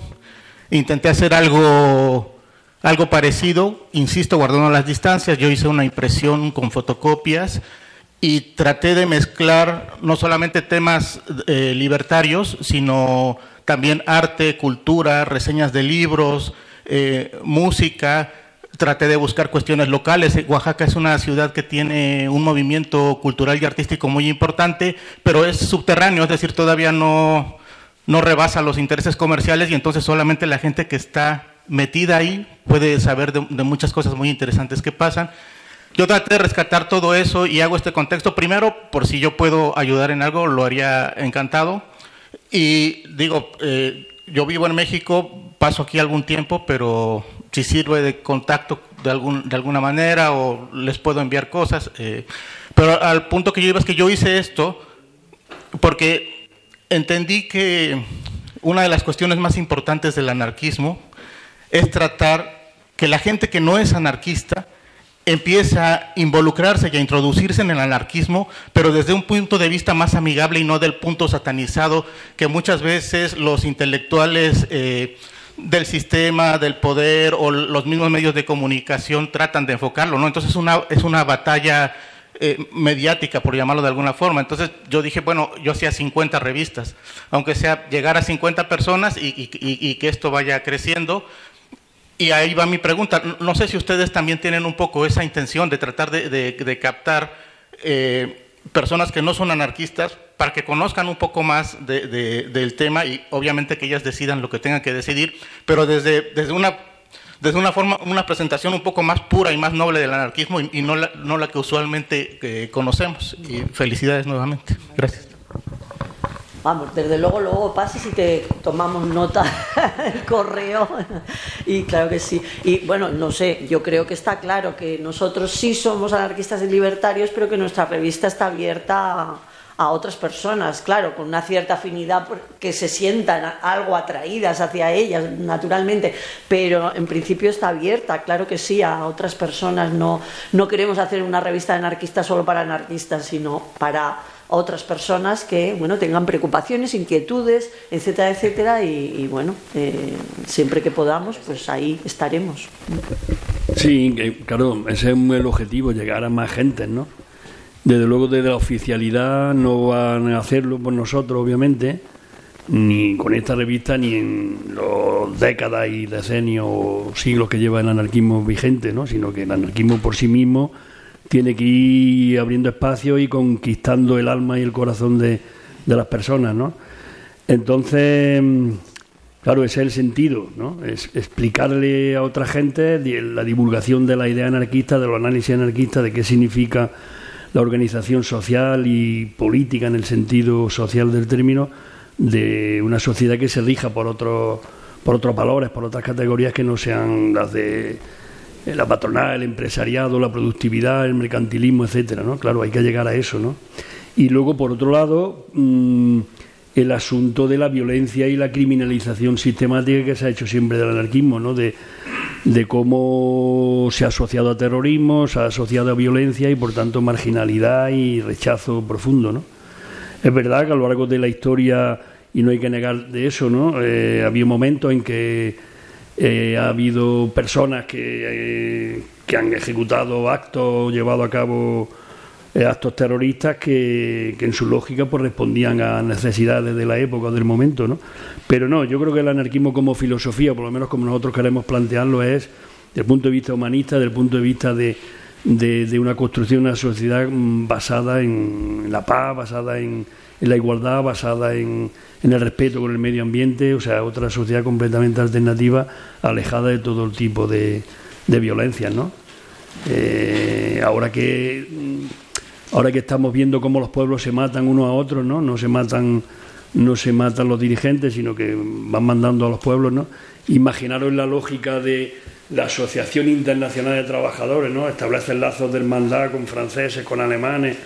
intenté hacer algo algo parecido, insisto, guardando las distancias, yo hice una impresión con fotocopias y traté de mezclar no solamente temas eh, libertarios, sino también arte, cultura, reseñas de libros, eh, música. Traté de buscar cuestiones locales. Oaxaca es una ciudad que tiene un movimiento cultural y artístico muy importante, pero es subterráneo, es decir, todavía no, no rebasa los intereses comerciales y entonces solamente la gente que está metida ahí puede saber de, muchas cosas muy interesantes que pasan. Yo traté de rescatar todo eso y hago este contexto. Primero, por si yo puedo ayudar en algo, lo haría encantado. Y digo, eh, yo vivo en México, paso aquí algún tiempo, pero si sirve de contacto de, algún, de alguna manera o les puedo enviar cosas. Eh, pero al punto que yo iba es que yo hice esto porque entendí que una de las cuestiones más importantes del anarquismo es tratar que la gente que no es anarquista empieza a involucrarse y a introducirse en el anarquismo, pero desde un punto de vista más amigable y no del punto satanizado que muchas veces los intelectuales eh, del sistema, del poder o los mismos medios de comunicación tratan de enfocarlo. ¿no? Entonces una, es una batalla eh, mediática, por llamarlo de alguna forma. Entonces yo dije, bueno, yo hacía 50 revistas, aunque sea llegar a 50 personas y, que esto vaya creciendo, y ahí va mi pregunta. No sé si ustedes también tienen un poco esa intención de tratar de captar eh, personas que no son anarquistas para que conozcan un poco más de, del tema y obviamente que ellas decidan lo que tengan que decidir, pero desde, desde una desde una forma, una presentación un poco más pura y más noble del anarquismo y, no, la, no la que usualmente eh, conocemos. Y felicidades nuevamente. Gracias. Vamos, desde luego, luego pases y te tomamos nota el correo. Y claro que sí. Y bueno, no sé, yo creo que está claro que nosotros sí somos anarquistas y libertarios, pero que nuestra revista está abierta a, a otras personas, claro, con una cierta afinidad que se sientan algo atraídas hacia ellas, naturalmente, pero en principio está abierta, claro que sí, a otras personas. No, no queremos hacer una revista de anarquistas solo para anarquistas, sino para otras personas que bueno tengan preocupaciones, inquietudes, etcétera, etcétera, y, bueno, eh, siempre que podamos, pues ahí estaremos. Sí, claro, ese es el objetivo, llegar a más gente, ¿no? Desde luego, desde la oficialidad no van a hacerlo por nosotros, obviamente, ni con esta revista, ni en los décadas y decenios o siglos que lleva el anarquismo vigente, ¿no? Sino que el anarquismo por sí mismo tiene que ir abriendo espacio y conquistando el alma y el corazón de, de las personas, ¿no? Entonces, claro, ese es el sentido, ¿no? Es explicarle a otra gente la divulgación de la idea anarquista, de los análisis anarquistas, de qué significa la organización social y política en el sentido social del término de una sociedad que se rija por otros por otros valores, por otras categorías que no sean las de la patronal, el empresariado, la productividad, el mercantilismo, etcétera, ¿no? Claro, hay que llegar a eso, ¿no? Y luego, por otro lado, mmm, el asunto de la violencia y la criminalización sistemática que se ha hecho siempre del anarquismo, ¿no? De, de cómo se ha asociado a terrorismo, se ha asociado a violencia y, por tanto, marginalidad y rechazo profundo, ¿no? Es verdad que a lo largo de la historia, y no hay que negar de eso, ¿no? Eh, había momentos en que eh, ha habido personas que, eh, que, han ejecutado actos, llevado a cabo actos terroristas que, que, en su lógica pues respondían a necesidades de la época o del momento, ¿no? Pero no, yo creo que el anarquismo como filosofía, por lo menos como nosotros queremos plantearlo, es desde el punto de vista humanista, desde el punto de vista de, de, una construcción de una sociedad mm, basada en la paz, basada en, en la igualdad, basada en, en, el respeto con el medio ambiente, o sea, otra sociedad completamente alternativa, alejada de todo tipo de, de violencias, ¿no? Eh, ahora que ahora que estamos viendo cómo los pueblos se matan unos a otros, ¿no? No se matan no se matan los dirigentes, sino que van mandando a los pueblos, ¿no? Imaginaros la lógica de la Asociación Internacional de Trabajadores, ¿no? Establece lazos de hermandad con franceses, con alemanes,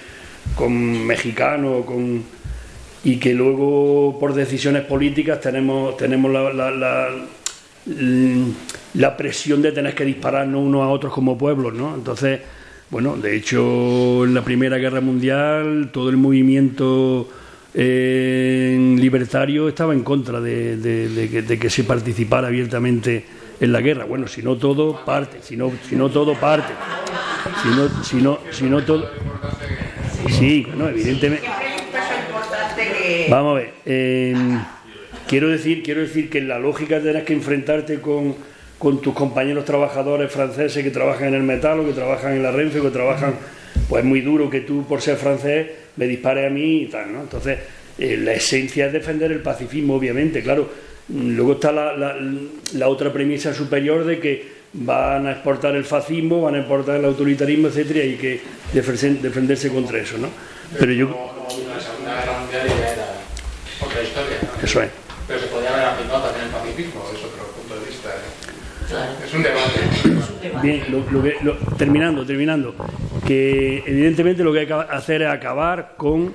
con mexicanos, con y que luego por decisiones políticas tenemos tenemos la, la, la, presión de tener que dispararnos unos a otros como pueblos, ¿no? Entonces, bueno, de hecho en la Primera Guerra Mundial todo el movimiento eh, libertario estaba en contra de, de que se participara abiertamente en la guerra. Bueno, si no todo parte, si no, si no todo parte, si no, si no, si no todo. Sí, bueno, evidentemente. Vamos a ver. Em, quiero decir, quiero decir que en la lógica tienes que enfrentarte con, con tus compañeros trabajadores franceses que trabajan en el metal o que trabajan en la Renfe, que trabajan, pues muy duro que tú por ser francés me dispares a mí y tal, ¿no? Entonces, eh, la esencia es defender el pacifismo, obviamente, claro Luego está la, otra premisa superior de que van a exportar el fascismo, van a exportar el autoritarismo, etcétera, y hay que defenderse contra eso, ¿no? Pero yo. la Segunda Guerra Mundial ya era otra historia. Eso es. Pero se podía haber aplicado también el pacifismo, es otro punto de vista. ¿eh? Es un debate. Bien, terminando, terminando. Que evidentemente lo que hay que hacer es acabar con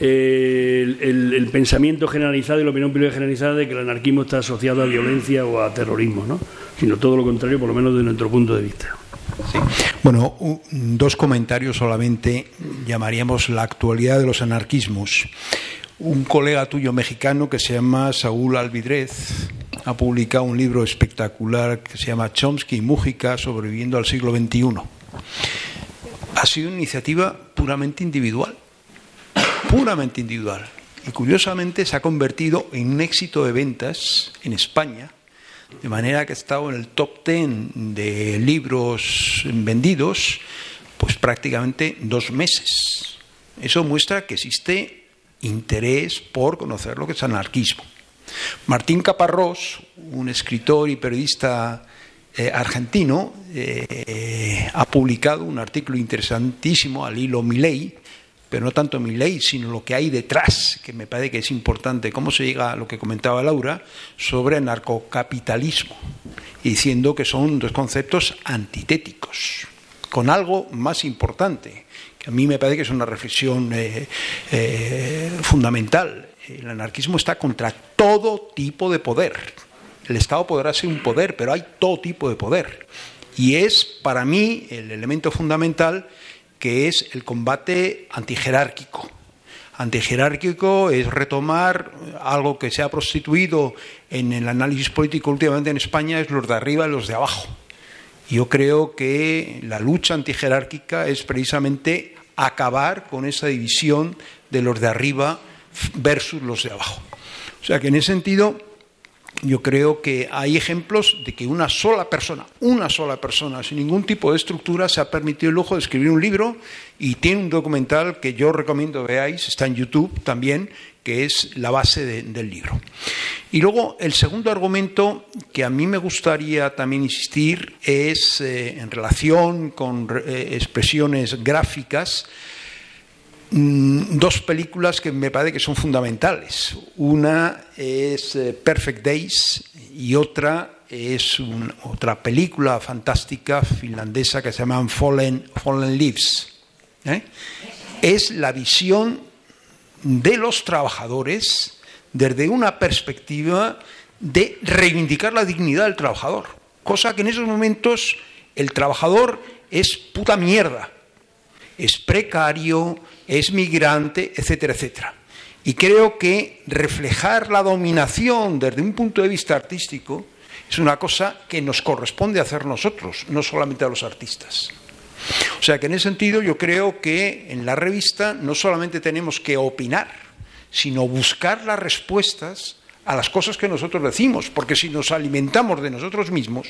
el, pensamiento generalizado y la opinión pública generalizada de que el anarquismo está asociado a violencia o a terrorismo, ¿no? sino todo lo contrario, por lo menos desde nuestro punto de vista. Bueno, dos comentarios solamente llamaríamos la actualidad de los anarquismos. Un colega tuyo mexicano que se llama Saúl Alvidrez ha publicado un libro espectacular que se llama Chomsky y Mújica sobreviviendo al siglo XXI. Ha sido una iniciativa puramente individual puramente individual. Y curiosamente se ha convertido en un éxito de ventas en España, de manera que ha estado en el top ten de libros vendidos, pues prácticamente dos meses. Eso muestra que existe interés por conocer lo que es anarquismo. Martín Caparrós, un escritor y periodista eh, argentino, eh, ha publicado un artículo interesantísimo al hilo Milei, pero no tanto mi ley, sino lo que hay detrás, que me parece que es importante, cómo se llega a lo que comentaba Laura sobre el narcocapitalismo, diciendo que son dos conceptos antitéticos, con algo más importante, a mí me parece que es una reflexión eh, eh, fundamental. El anarquismo está contra todo tipo de poder. El Estado podrá ser un poder, pero hay todo tipo de poder. Y es, para mí, el elemento fundamental que es el combate antijerárquico. Antijerárquico es retomar algo que se ha prostituido en el análisis político últimamente en España, es los de arriba y los de abajo. Yo creo que la lucha antijerárquica es precisamente acabar con esa división de los de arriba versus los de abajo. O sea que en ese sentido yo creo que hay ejemplos de que una sola persona, una sola persona, sin ningún tipo de estructura, se ha permitido el lujo de escribir un libro y tiene un documental que yo recomiendo veáis, está en YouTube también, que es la base del libro. Y luego el segundo argumento que a mí me gustaría también insistir es eh, en relación con eh, expresiones gráficas Mm, dos películas que me parece que son fundamentales. Una es eh, Perfect Days y otra es otra película fantástica finlandesa que se llama Fallen, Fallen Leaves. ¿eh? Es la visión de los trabajadores desde una perspectiva de reivindicar la dignidad del trabajador, cosa que en esos momentos el trabajador es puta mierda, es precario, es migrante, etcétera, etcétera. Y creo que reflejar la dominación desde un punto de vista artístico es una cosa que nos corresponde hacer nosotros, no solamente a los artistas. O sea que en ese sentido yo creo que en la revista no solamente tenemos que opinar, sino buscar las respuestas a las cosas que nosotros decimos, porque si nos alimentamos de nosotros mismos,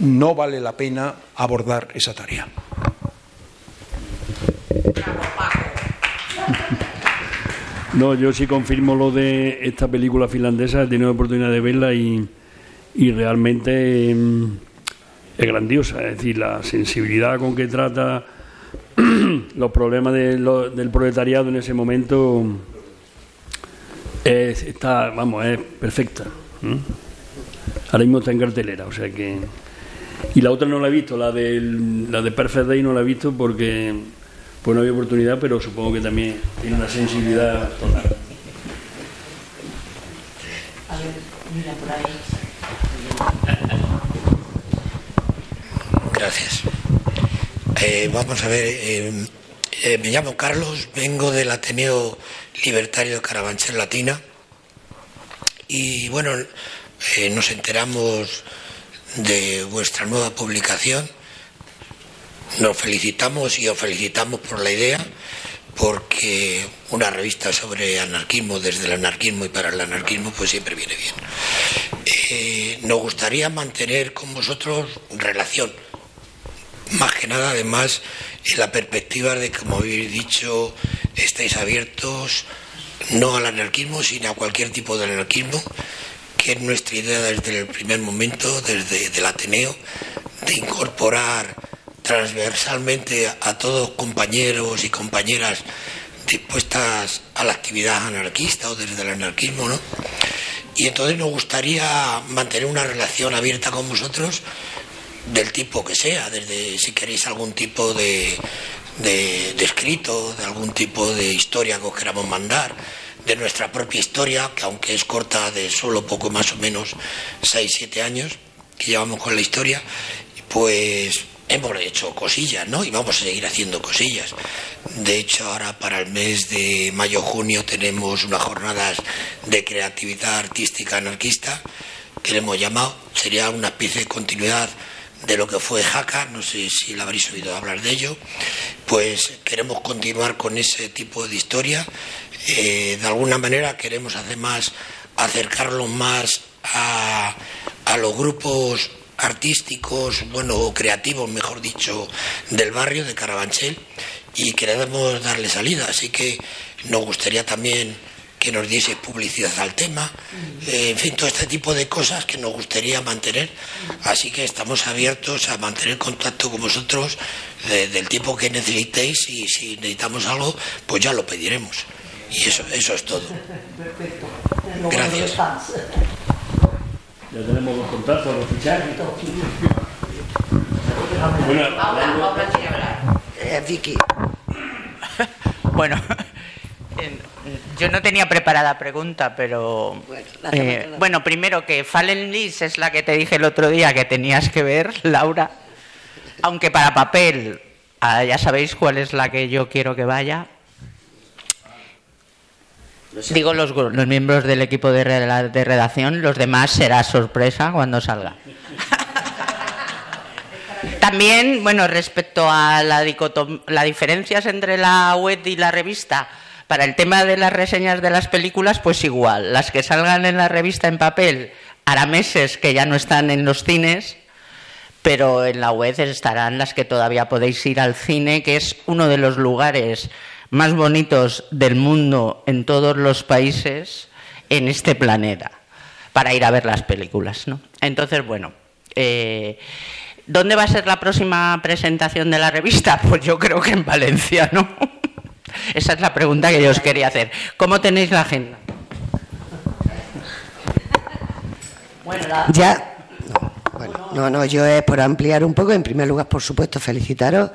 no vale la pena abordar esa tarea. No, yo sí confirmo lo de esta película finlandesa, he tenido la oportunidad de verla y, realmente em, es grandiosa, es decir, la sensibilidad con que trata los problemas del proletariado en ese momento es, está, vamos, es perfecta. Ahora mismo está en cartelera, o sea que... Y la otra no la he visto, la, del, la de Perfect Day no la he visto porque pues no había oportunidad, pero supongo que también tiene una sensibilidad total. A ver, mira por ahí. Gracias. Eh, vamos a ver, eh, eh, me llamo Carlos, vengo del Ateneo Libertario de Carabanchel Latina y bueno, nos enteramos de vuestra nueva publicación. Nos felicitamos y os felicitamos por la idea, porque una revista sobre anarquismo, desde el anarquismo y para el anarquismo, pues siempre viene bien. nos gustaría mantener con vosotros relación más que nada, además, en la perspectiva de, como habéis dicho, estáis abiertos no al anarquismo, sino a cualquier tipo de anarquismo, que es nuestra idea desde el primer momento, desde el Ateneo, de incorporar transversalmente a todos compañeros y compañeras dispuestas a la actividad anarquista o desde el anarquismo, ¿no? Y entonces nos gustaría mantener una relación abierta con vosotros del tipo que sea, desde si queréis algún tipo de, de, escrito, de algún tipo de historia que os queramos mandar, de nuestra propia historia, que aunque es corta de solo poco más o menos 6-7 años que llevamos con la historia, pues hemos hecho cosillas, ¿no? Y vamos a seguir haciendo cosillas. De hecho, ahora para el mes de mayo-junio tenemos unas jornadas de creatividad artística anarquista que le hemos llamado, sería una especie de continuidad de lo que fue Jaca, no sé si la habréis oído hablar de ello, pues queremos continuar con ese tipo de historia. Eh, de alguna manera queremos además acercarlo más a, a los grupos artísticos, bueno, o creativos, mejor dicho, del barrio de Carabanchel y queremos darle salida. Así que nos gustaría también que nos diese publicidad al tema, eh, en fin, todo este tipo de cosas que nos gustaría mantener. Así que estamos abiertos a mantener contacto con vosotros del tipo que necesitéis y si necesitamos algo, pues ya lo pediremos. Y eso, eso es todo. Gracias. Ya tenemos los contactos, los fichajes. Bueno, eh, Vicky. bueno, yo no tenía preparada pregunta, pero bueno, eh, primero que Fallen List es la que te dije el otro día que tenías que ver, Laura. Aunque para papel, ah, ya sabéis cuál es la que yo quiero que vaya. Digo los, los miembros del equipo de, de redacción, los demás será sorpresa cuando salga. También, bueno, respecto a la, las diferencias entre la web y la revista, para el tema de las reseñas de las películas, pues igual. Las que salgan en la revista en papel hará meses que ya no están en los cines, pero en la web estarán las que todavía podéis ir al cine, que es uno de los lugares más bonitos del mundo en todos los países en este planeta para ir a ver las películas. ¿no? Entonces, bueno, eh, ¿dónde va a ser la próxima presentación de la revista? Pues yo creo que en Valencia, ¿no? Esa es la pregunta que yo os quería hacer. ¿Cómo tenéis la agenda? Ya. Bueno, no, no, yo es por ampliar un poco. En primer lugar, por supuesto, felicitaros.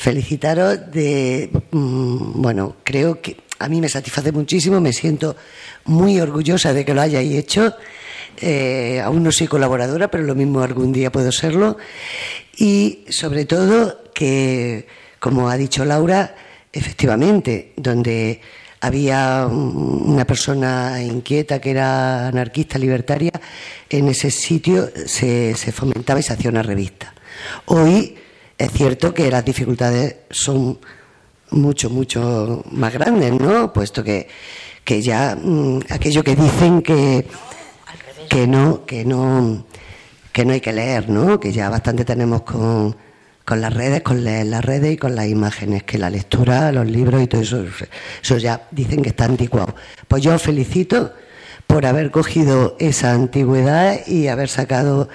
Felicitaros de. Mm, bueno, creo que a mí me satisface muchísimo. Me siento muy orgullosa de que lo hayáis hecho. Eh, aún no soy colaboradora, pero lo mismo algún día puedo serlo. Y sobre todo que, como ha dicho Laura, efectivamente, donde había una persona inquieta que era anarquista libertaria, en ese sitio se, fomentaba y se hacía una revista. Hoy es cierto que las dificultades son mucho, mucho más grandes, ¿no? Puesto que, que ya mm, aquello que dicen que, que no, que no, que no hay que leer, ¿no? Que ya bastante tenemos con con las redes, con las redes y con las imágenes, que la lectura, los libros y todo eso, eso ya dicen que está anticuado. Pues yo os felicito por haber cogido esa antigüedad y haber sacado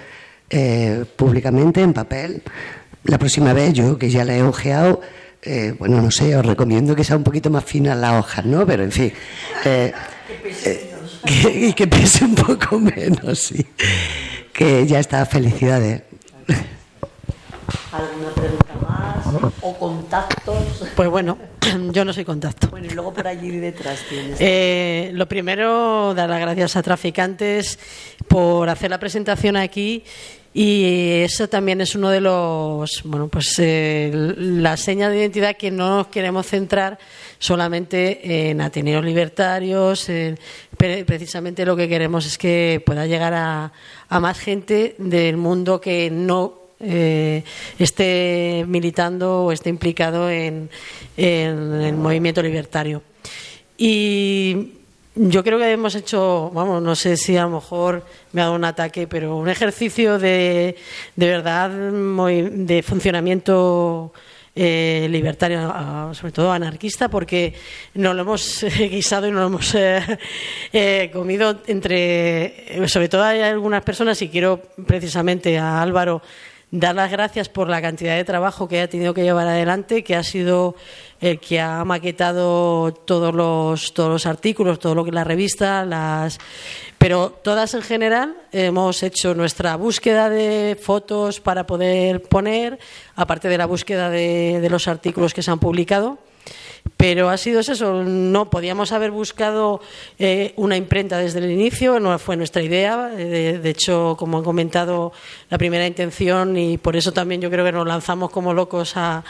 eh, públicamente en papel. La próxima vez, yo que ya la he ojeado, eh, bueno, no sé, os recomiendo que sea un poquito más fina la hojas, ¿no? Pero en fin. Eh, y que pese un poco menos, sí. Que ya está, felicidades. ¿Alguna pregunta más? ¿O contactos? Pues bueno, yo no soy contacto. Bueno, y luego por allí detrás tienes. Eh, lo primero, dar las gracias a Traficantes por hacer la presentación aquí. Y eso también es uno de los, bueno, pues eh, la seña de identidad que no nos queremos centrar solamente en Ateneos Libertarios. precisamente lo que queremos es que pueda llegar a, a más gente del mundo que no eh, esté militando o esté implicado en, el movimiento libertario. Y yo creo que hemos hecho, vamos, no sé si a lo mejor me ha dado un ataque, pero un ejercicio de, de verdad de funcionamiento eh, libertario, sobre todo anarquista, porque nos lo hemos guisado y nos lo hemos eh, comido entre, sobre todo hay algunas personas, y quiero precisamente a Álvaro dar las gracias por la cantidad de trabajo que ha tenido que llevar adelante, que ha sido el que ha maquetado todos los, todos los artículos, todo lo que la revista, las, pero todas en general hemos hecho nuestra búsqueda de fotos para poder poner, aparte de la búsqueda de, de los artículos que se han publicado pero ha sido eso, no podíamos haber buscado eh, una imprenta desde el inicio, no fue nuestra idea, de, hecho, como han comentado, la primera intención y por eso también yo creo que nos lanzamos como locos a,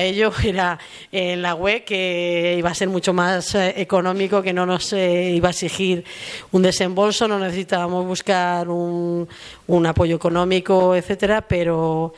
ello, era en la web que iba a ser mucho más eh, económico, que no nos eh, iba a exigir un desembolso, no necesitábamos buscar un, un apoyo económico, etcétera, pero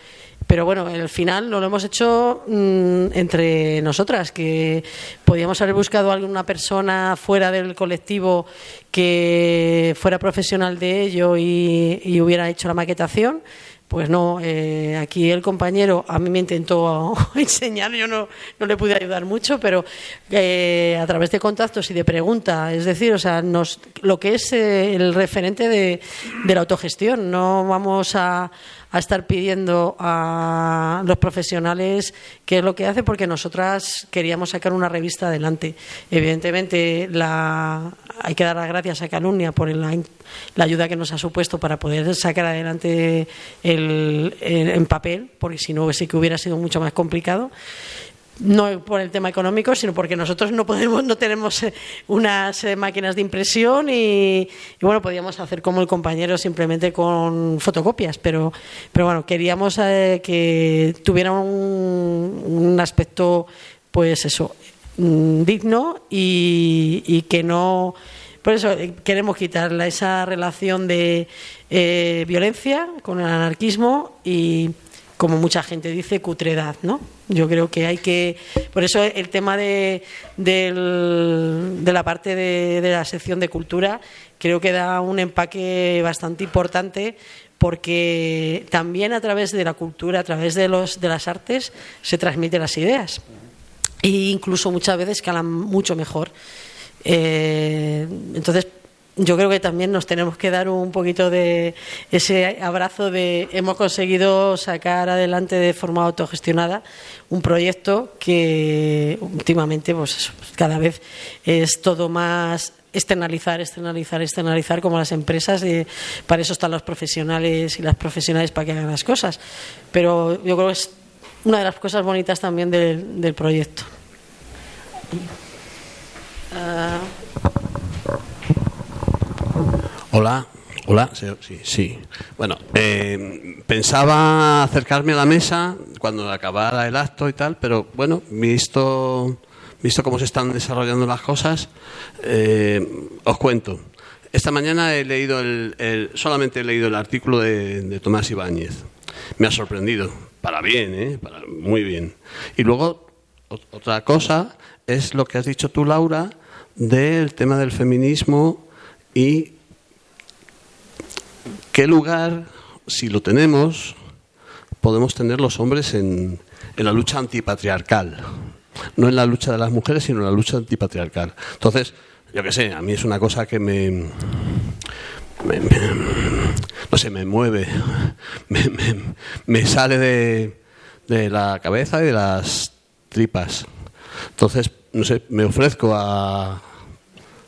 pero bueno, al final no lo hemos hecho mm, entre nosotras, que podíamos haber buscado alguna persona fuera del colectivo que fuera profesional de ello y, hubiera hecho la maquetación. Pues no, eh, aquí el compañero a mí me intentó enseñar, yo no, no le pude ayudar mucho, pero eh, a través de contactos y de preguntas, es decir, o sea, nos, lo que es eh, el referente de, de la autogestión, no vamos a, a estar pidiendo a los profesionales qué es lo que hace, porque nosotras queríamos sacar una revista adelante. Evidentemente, la, hay que dar las gracias a Calumnia por la, ayuda que nos ha supuesto para poder sacar adelante el, en papel, porque si no, sí que hubiera sido mucho más complicado no por el tema económico, sino porque nosotros no podemos, no tenemos eh, unas eh, máquinas de impresión y, bueno, podíamos hacer como el compañero simplemente con fotocopias, pero, pero bueno, queríamos eh, que tuviera un, un, aspecto, pues eso, mm, digno y, que no. Por eso queremos quitar esa relación de violencia con el anarquismo y como mucha gente dice, cutredad, ¿no? Yo creo que hay que, por eso el tema de, de la parte de, la sección de cultura creo que da un empaque bastante importante porque también a través de la cultura, a través de, los, de las artes, se transmiten las ideas. E incluso muchas veces calan mucho mejor. Eh, entonces, yo creo que también nos tenemos que dar un poquito de ese abrazo de hemos conseguido sacar adelante de forma autogestionada un proyecto que últimamente pues cada vez es todo más externalizar, externalizar, externalizar como las empresas y para eso están los profesionales y las profesionales para que hagan las cosas. Pero yo creo que es una de las cosas bonitas también del, proyecto. Ah, Hola, hola, sí, sí. Bueno, eh, pensaba acercarme a la mesa cuando acabara el acto y tal, pero bueno, visto, visto cómo se están desarrollando las cosas, eh, os cuento. Esta mañana he leído el, solamente he leído el artículo de, Tomás Ibáñez. Me ha sorprendido, para bien, ¿eh? Para, muy bien. Y luego, otra cosa es lo que has dicho tú, Laura, del tema del feminismo y ¿Qué lugar, si lo tenemos, podemos tener los hombres en, la lucha antipatriarcal? No en la lucha de las mujeres, sino en la lucha antipatriarcal. Entonces, yo qué sé, a mí es una cosa que me, no sé, me mueve, me, me, sale de, de la cabeza y de las tripas. Entonces, no sé, me ofrezco a,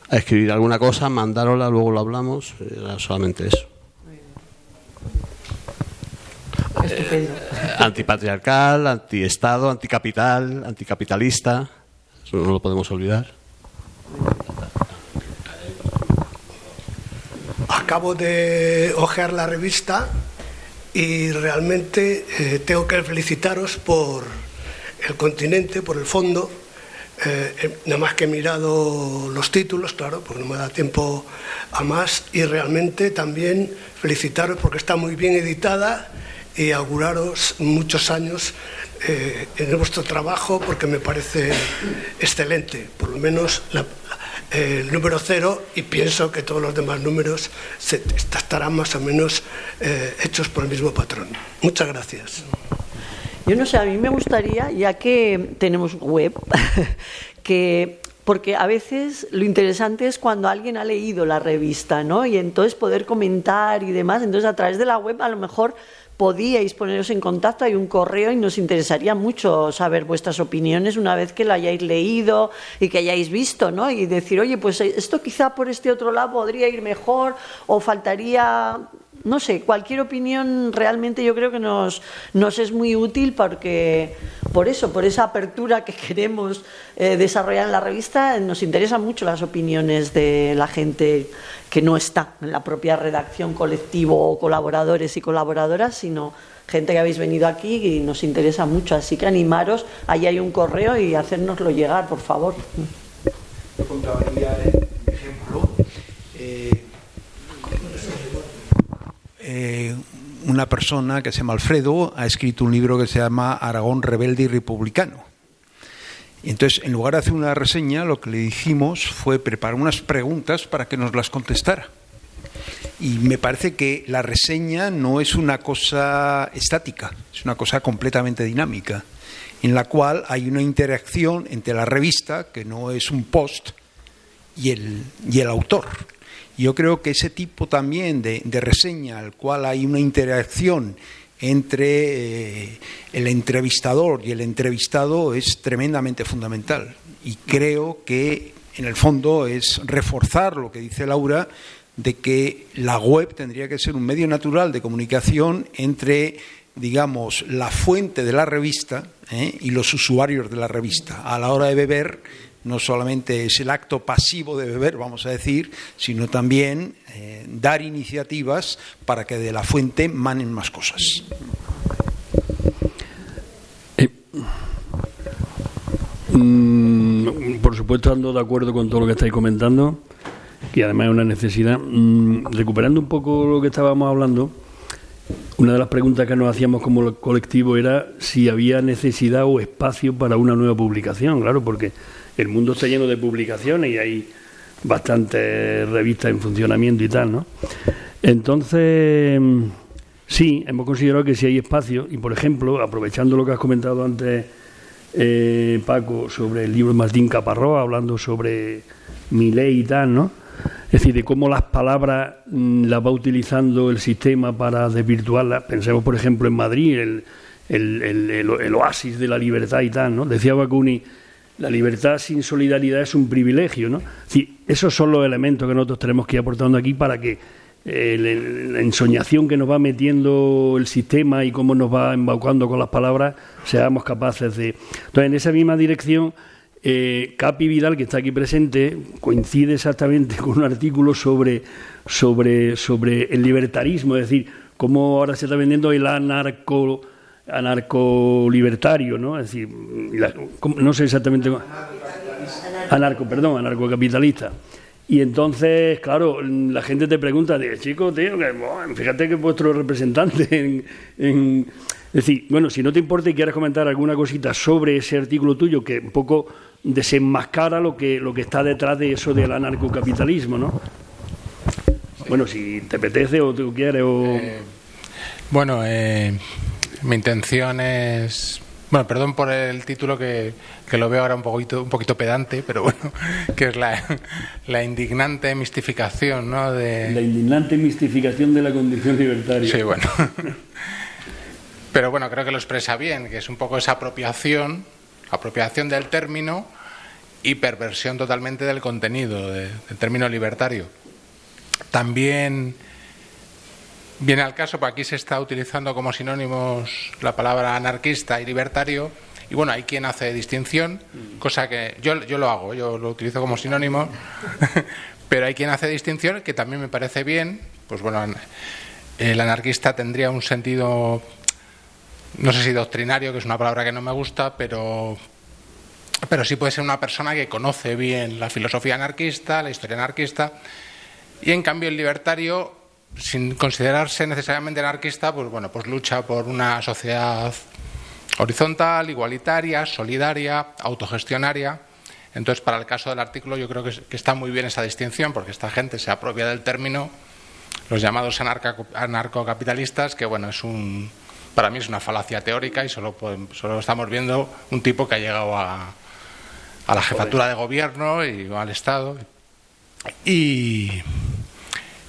a escribir alguna cosa, mandárosla, luego lo hablamos, era solamente eso. Eh, antipatriarcal, antiestado, anticapital, anticapitalista, eso no lo podemos olvidar. Acabo de ojear la revista y realmente eh, tengo que felicitaros por el continente, por el fondo, eh, nada más que he mirado los títulos, claro, porque no me da tiempo a más, y realmente también felicitaros porque está muy bien editada y auguraros muchos años eh, en vuestro trabajo porque me parece excelente, por lo menos el número cero y pienso que todos los demás números estarán más o menos eh, hechos por el mismo patrón. Muchas gracias. Yo no sé, a mí me gustaría, ya que tenemos web, que porque a veces lo interesante es cuando alguien ha leído la revista, ¿no? Y entonces poder comentar y demás. Entonces a través de la web a lo mejor podíais poneros en contacto, hay un correo y nos interesaría mucho saber vuestras opiniones una vez que lo hayáis leído y que hayáis visto, ¿no? Y decir, oye, pues esto quizá por este otro lado podría ir mejor o faltaría no sé, cualquier opinión realmente yo creo que nos, es muy útil porque por eso, por esa apertura que queremos eh, desarrollar en la revista, nos interesan mucho las opiniones de la gente que no está en la propia redacción colectivo o colaboradores y colaboradoras, sino gente que habéis venido aquí y nos interesa mucho. Así que animaros, ahí hay un correo y hacérnoslo llegar, por favor. ejemplo. Eh, eh, una persona que se llama Alfredo ha escrito un libro que se llama Aragón rebelde y republicano. Y entonces, en lugar de hacer una reseña, lo que le hicimos fue preparar unas preguntas para que nos las contestara. Y me parece que la reseña no es una cosa estática, es una cosa completamente dinámica, en la cual hay una interacción entre la revista, que no es un post, y el, y el autor. Yo creo que ese tipo también de, reseña, al cual hay una interacción entre eh, el entrevistador y el entrevistado, es tremendamente fundamental. Y creo que, en el fondo, es reforzar lo que dice Laura de que la web tendría que ser un medio natural de comunicación entre digamos, la fuente de la revista ¿eh? y los usuarios de la revista. A la hora de beber, no solamente es el acto pasivo de beber, vamos a decir, sino también eh, dar iniciativas para que de la fuente manen más cosas. Eh, mm, por supuesto, ando de acuerdo con todo lo que estáis comentando, y además es una necesidad. Mm, recuperando un poco lo que estábamos hablando, una de las preguntas que nos hacíamos como colectivo era si había necesidad o espacio para una nueva publicación, claro, porque el mundo está lleno de publicaciones y hay bastantes revistas en funcionamiento y tal, ¿no? Entonces, sí, hemos considerado que si hay espacio, y por ejemplo, aprovechando lo que has comentado antes, eh, Paco, sobre el libro de Martín Caparrós, hablando sobre mi ley y tal, ¿no? Es decir, de cómo las palabras mm, las va utilizando el sistema para desvirtuarlas. Pensemos, por ejemplo, en Madrid, el, el, oasis de la libertad y tal, ¿no? Decía Bakunin la libertad sin solidaridad es un privilegio, ¿no? esos son los elementos que nosotros tenemos que ir aportando aquí para que eh, la ensoñación que nos va metiendo el sistema y cómo nos va embaucando con las palabras, seamos capaces de... Entonces, en esa misma dirección, eh, Capi Vidal, que está aquí presente, coincide exactamente con un artículo sobre, sobre, sobre el libertarismo, es decir, cómo ahora se está vendiendo el anarco anarco-libertario, ¿no? Es decir, no sé exactamente... Anarco, perdón, anarcocapitalista. Y entonces, claro, la gente te pregunta, chico, tío, fíjate que vuestro representante en, Es decir, bueno, si no te importa y quieres comentar alguna cosita sobre ese artículo tuyo que un poco desenmascara lo que, lo que está detrás de eso del anarcocapitalismo, ¿no? Bueno, si te apetece o tú quieres o... Eh, bueno, eh, mi intención es Bueno, perdón por el título que, que, lo veo ahora un poquito, un poquito pedante, pero bueno, que es la, la indignante mistificación, ¿no? De... La indignante mistificación de la condición libertaria. Sí, bueno. Pero bueno, creo que lo expresa bien, que es un poco esa apropiación, apropiación del término y perversión totalmente del contenido, de, del término libertario. También Viene al caso, porque aquí se está utilizando como sinónimos la palabra anarquista y libertario, y bueno, hay quien hace distinción, cosa que yo, yo lo hago, yo lo utilizo como sinónimo, pero hay quien hace distinción que también me parece bien, pues bueno, el anarquista tendría un sentido, no sé si doctrinario, que es una palabra que no me gusta, pero, pero sí puede ser una persona que conoce bien la filosofía anarquista, la historia anarquista, y en cambio el libertario sin considerarse necesariamente anarquista, pues bueno, pues lucha por una sociedad horizontal, igualitaria, solidaria, autogestionaria. Entonces, para el caso del artículo, yo creo que, está muy bien esa distinción, porque esta gente se apropia del término, los llamados anarcocapitalistas, que bueno, es un, para mí es una falacia teórica y solo, solo estamos viendo un tipo que ha llegado a, a la jefatura de gobierno y al Estado. Y,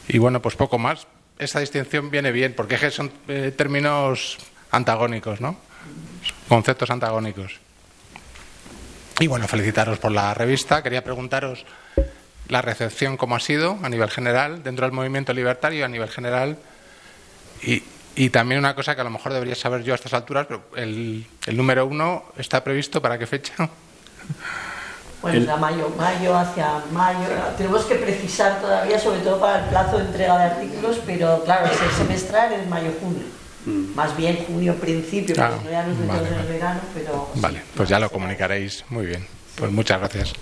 y bueno, pues poco más. Esa distinción viene bien, porque son eh, términos antagónicos, ¿no? Conceptos antagónicos. Y bueno, felicitaros por la revista. Quería preguntaros la recepción cómo ha sido a nivel general, dentro del movimiento libertario a nivel general. Y, y también una cosa que a lo mejor debería saber yo a estas alturas, pero el, el número uno está previsto para qué fecha? Bueno, mayo, mayo hacia mayo. Tenemos que precisar todavía, sobre todo para el plazo de entrega de artículos, pero claro, el semestral es mayo-junio. Mm. Más bien junio principio, porque no ya nos metemos en el verano, pero... Vale, pues ya lo comunicaréis. Muy bien. Pues muchas gracias.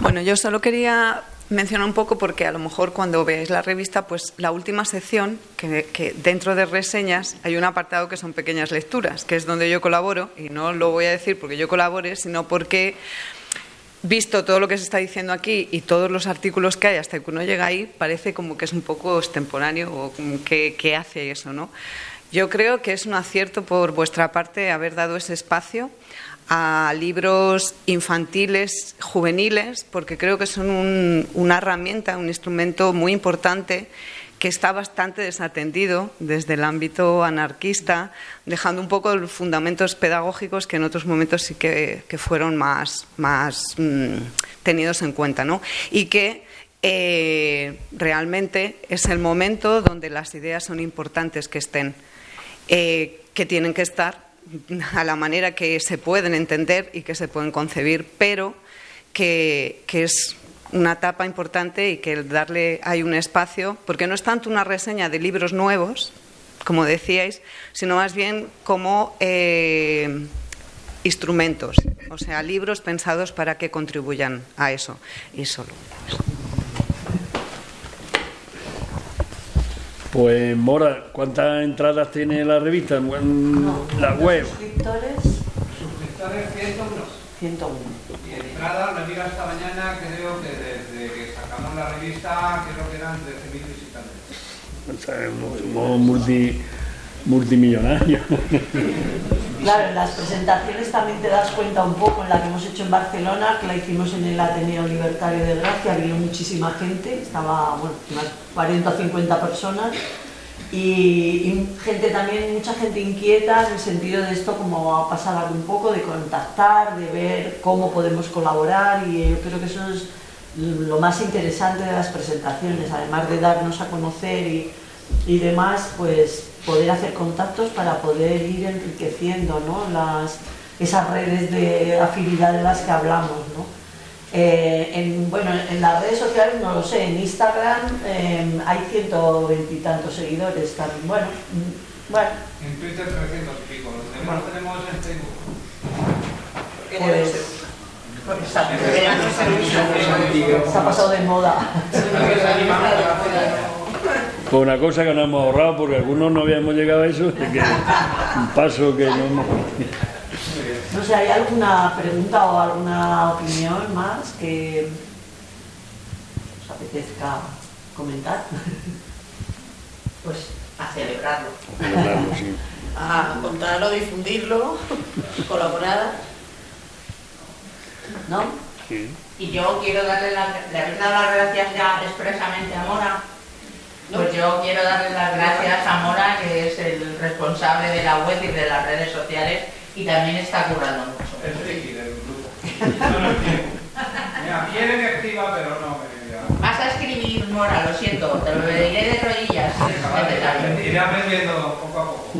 Bueno, yo solo quería mencionar un poco porque a lo mejor cuando veáis la revista, pues la última sección, que, dentro de reseñas hay un apartado que son pequeñas lecturas, que es donde yo colaboro, y no lo voy a decir porque yo colabore, sino porque visto todo lo que se está diciendo aquí y todos los artículos que hay hasta que uno llega ahí, parece como que es un poco extemporáneo o que, que hace eso, ¿no? Yo creo que es un acierto por vuestra parte haber dado ese espacio a libros infantiles, juveniles, porque creo que son una herramienta, un instrumento muy importante que está bastante desatendido desde el ámbito anarquista, dejando un poco los fundamentos pedagógicos que en otros momentos sí que, fueron más, más mm, tenidos en cuenta. ¿no? Y que eh, realmente es el momento donde las ideas son importantes que estén, eh, que tienen que estar a la manera que se pueden entender y que se pueden concebir, pero que, es una etapa importante y que darle hay un espacio, porque no es tanto una reseña de libros nuevos, como decíais, sino más bien como eh, instrumentos, o sea, libros pensados para que contribuyan a eso y solo. Pues Mora, ¿cuántas entradas tiene la revista en la web? Suscriptores. Suscriptores 101. 101. Y entradas, me diga esta mañana, creo que desde que sacamos la revista, creo que eran 13.000 visitantes. O sea, somos multi, multimillonarios. Claro, en las presentaciones también te das cuenta un poco, en la que hemos hecho en Barcelona, que la hicimos en el Ateneo Libertario de Gracia, vino muchísima gente, estaba, bueno, unas 40 o 50 personas, y, gente también, mucha gente inquieta en el sentido de esto, como ha pasado un poco, de contactar, de ver cómo podemos colaborar, y yo creo que eso es lo más interesante de las presentaciones, además de darnos a conocer y, y demás, pues poder hacer contactos para poder ir enriqueciendo ¿no? las, esas redes de afinidad de las que hablamos. ¿no? Eh, en, bueno, en las redes sociales no lo sé, en Instagram eh, hay ciento veintitantos seguidores también. Bueno, mm, bueno. En Twitter 300 y pico, los tenemos en Facebook. Pues, pues, se ha pasado de moda. Con una cosa que no hemos ahorrado porque algunos no habíamos llegado a eso, que un paso que no hemos. No sé, ¿hay alguna pregunta o alguna opinión más que os apetezca comentar? Pues a celebrarlo. Celebrarlo, sí. A contarlo, difundirlo, colaborar. ¿No? Y yo quiero darle las ¿le habéis dado las gracias ya expresamente a Mora? Pues yo quiero darle las gracias a Mora, que es el responsable de la web y de las redes sociales, y también está currando mucho. El friki del grupo. Mira, quiere que escriba, pero no me. Vas a escribir, Mora, lo siento, te lo diré de rodillas. es necesario. Iré aprendiendo poco a poco.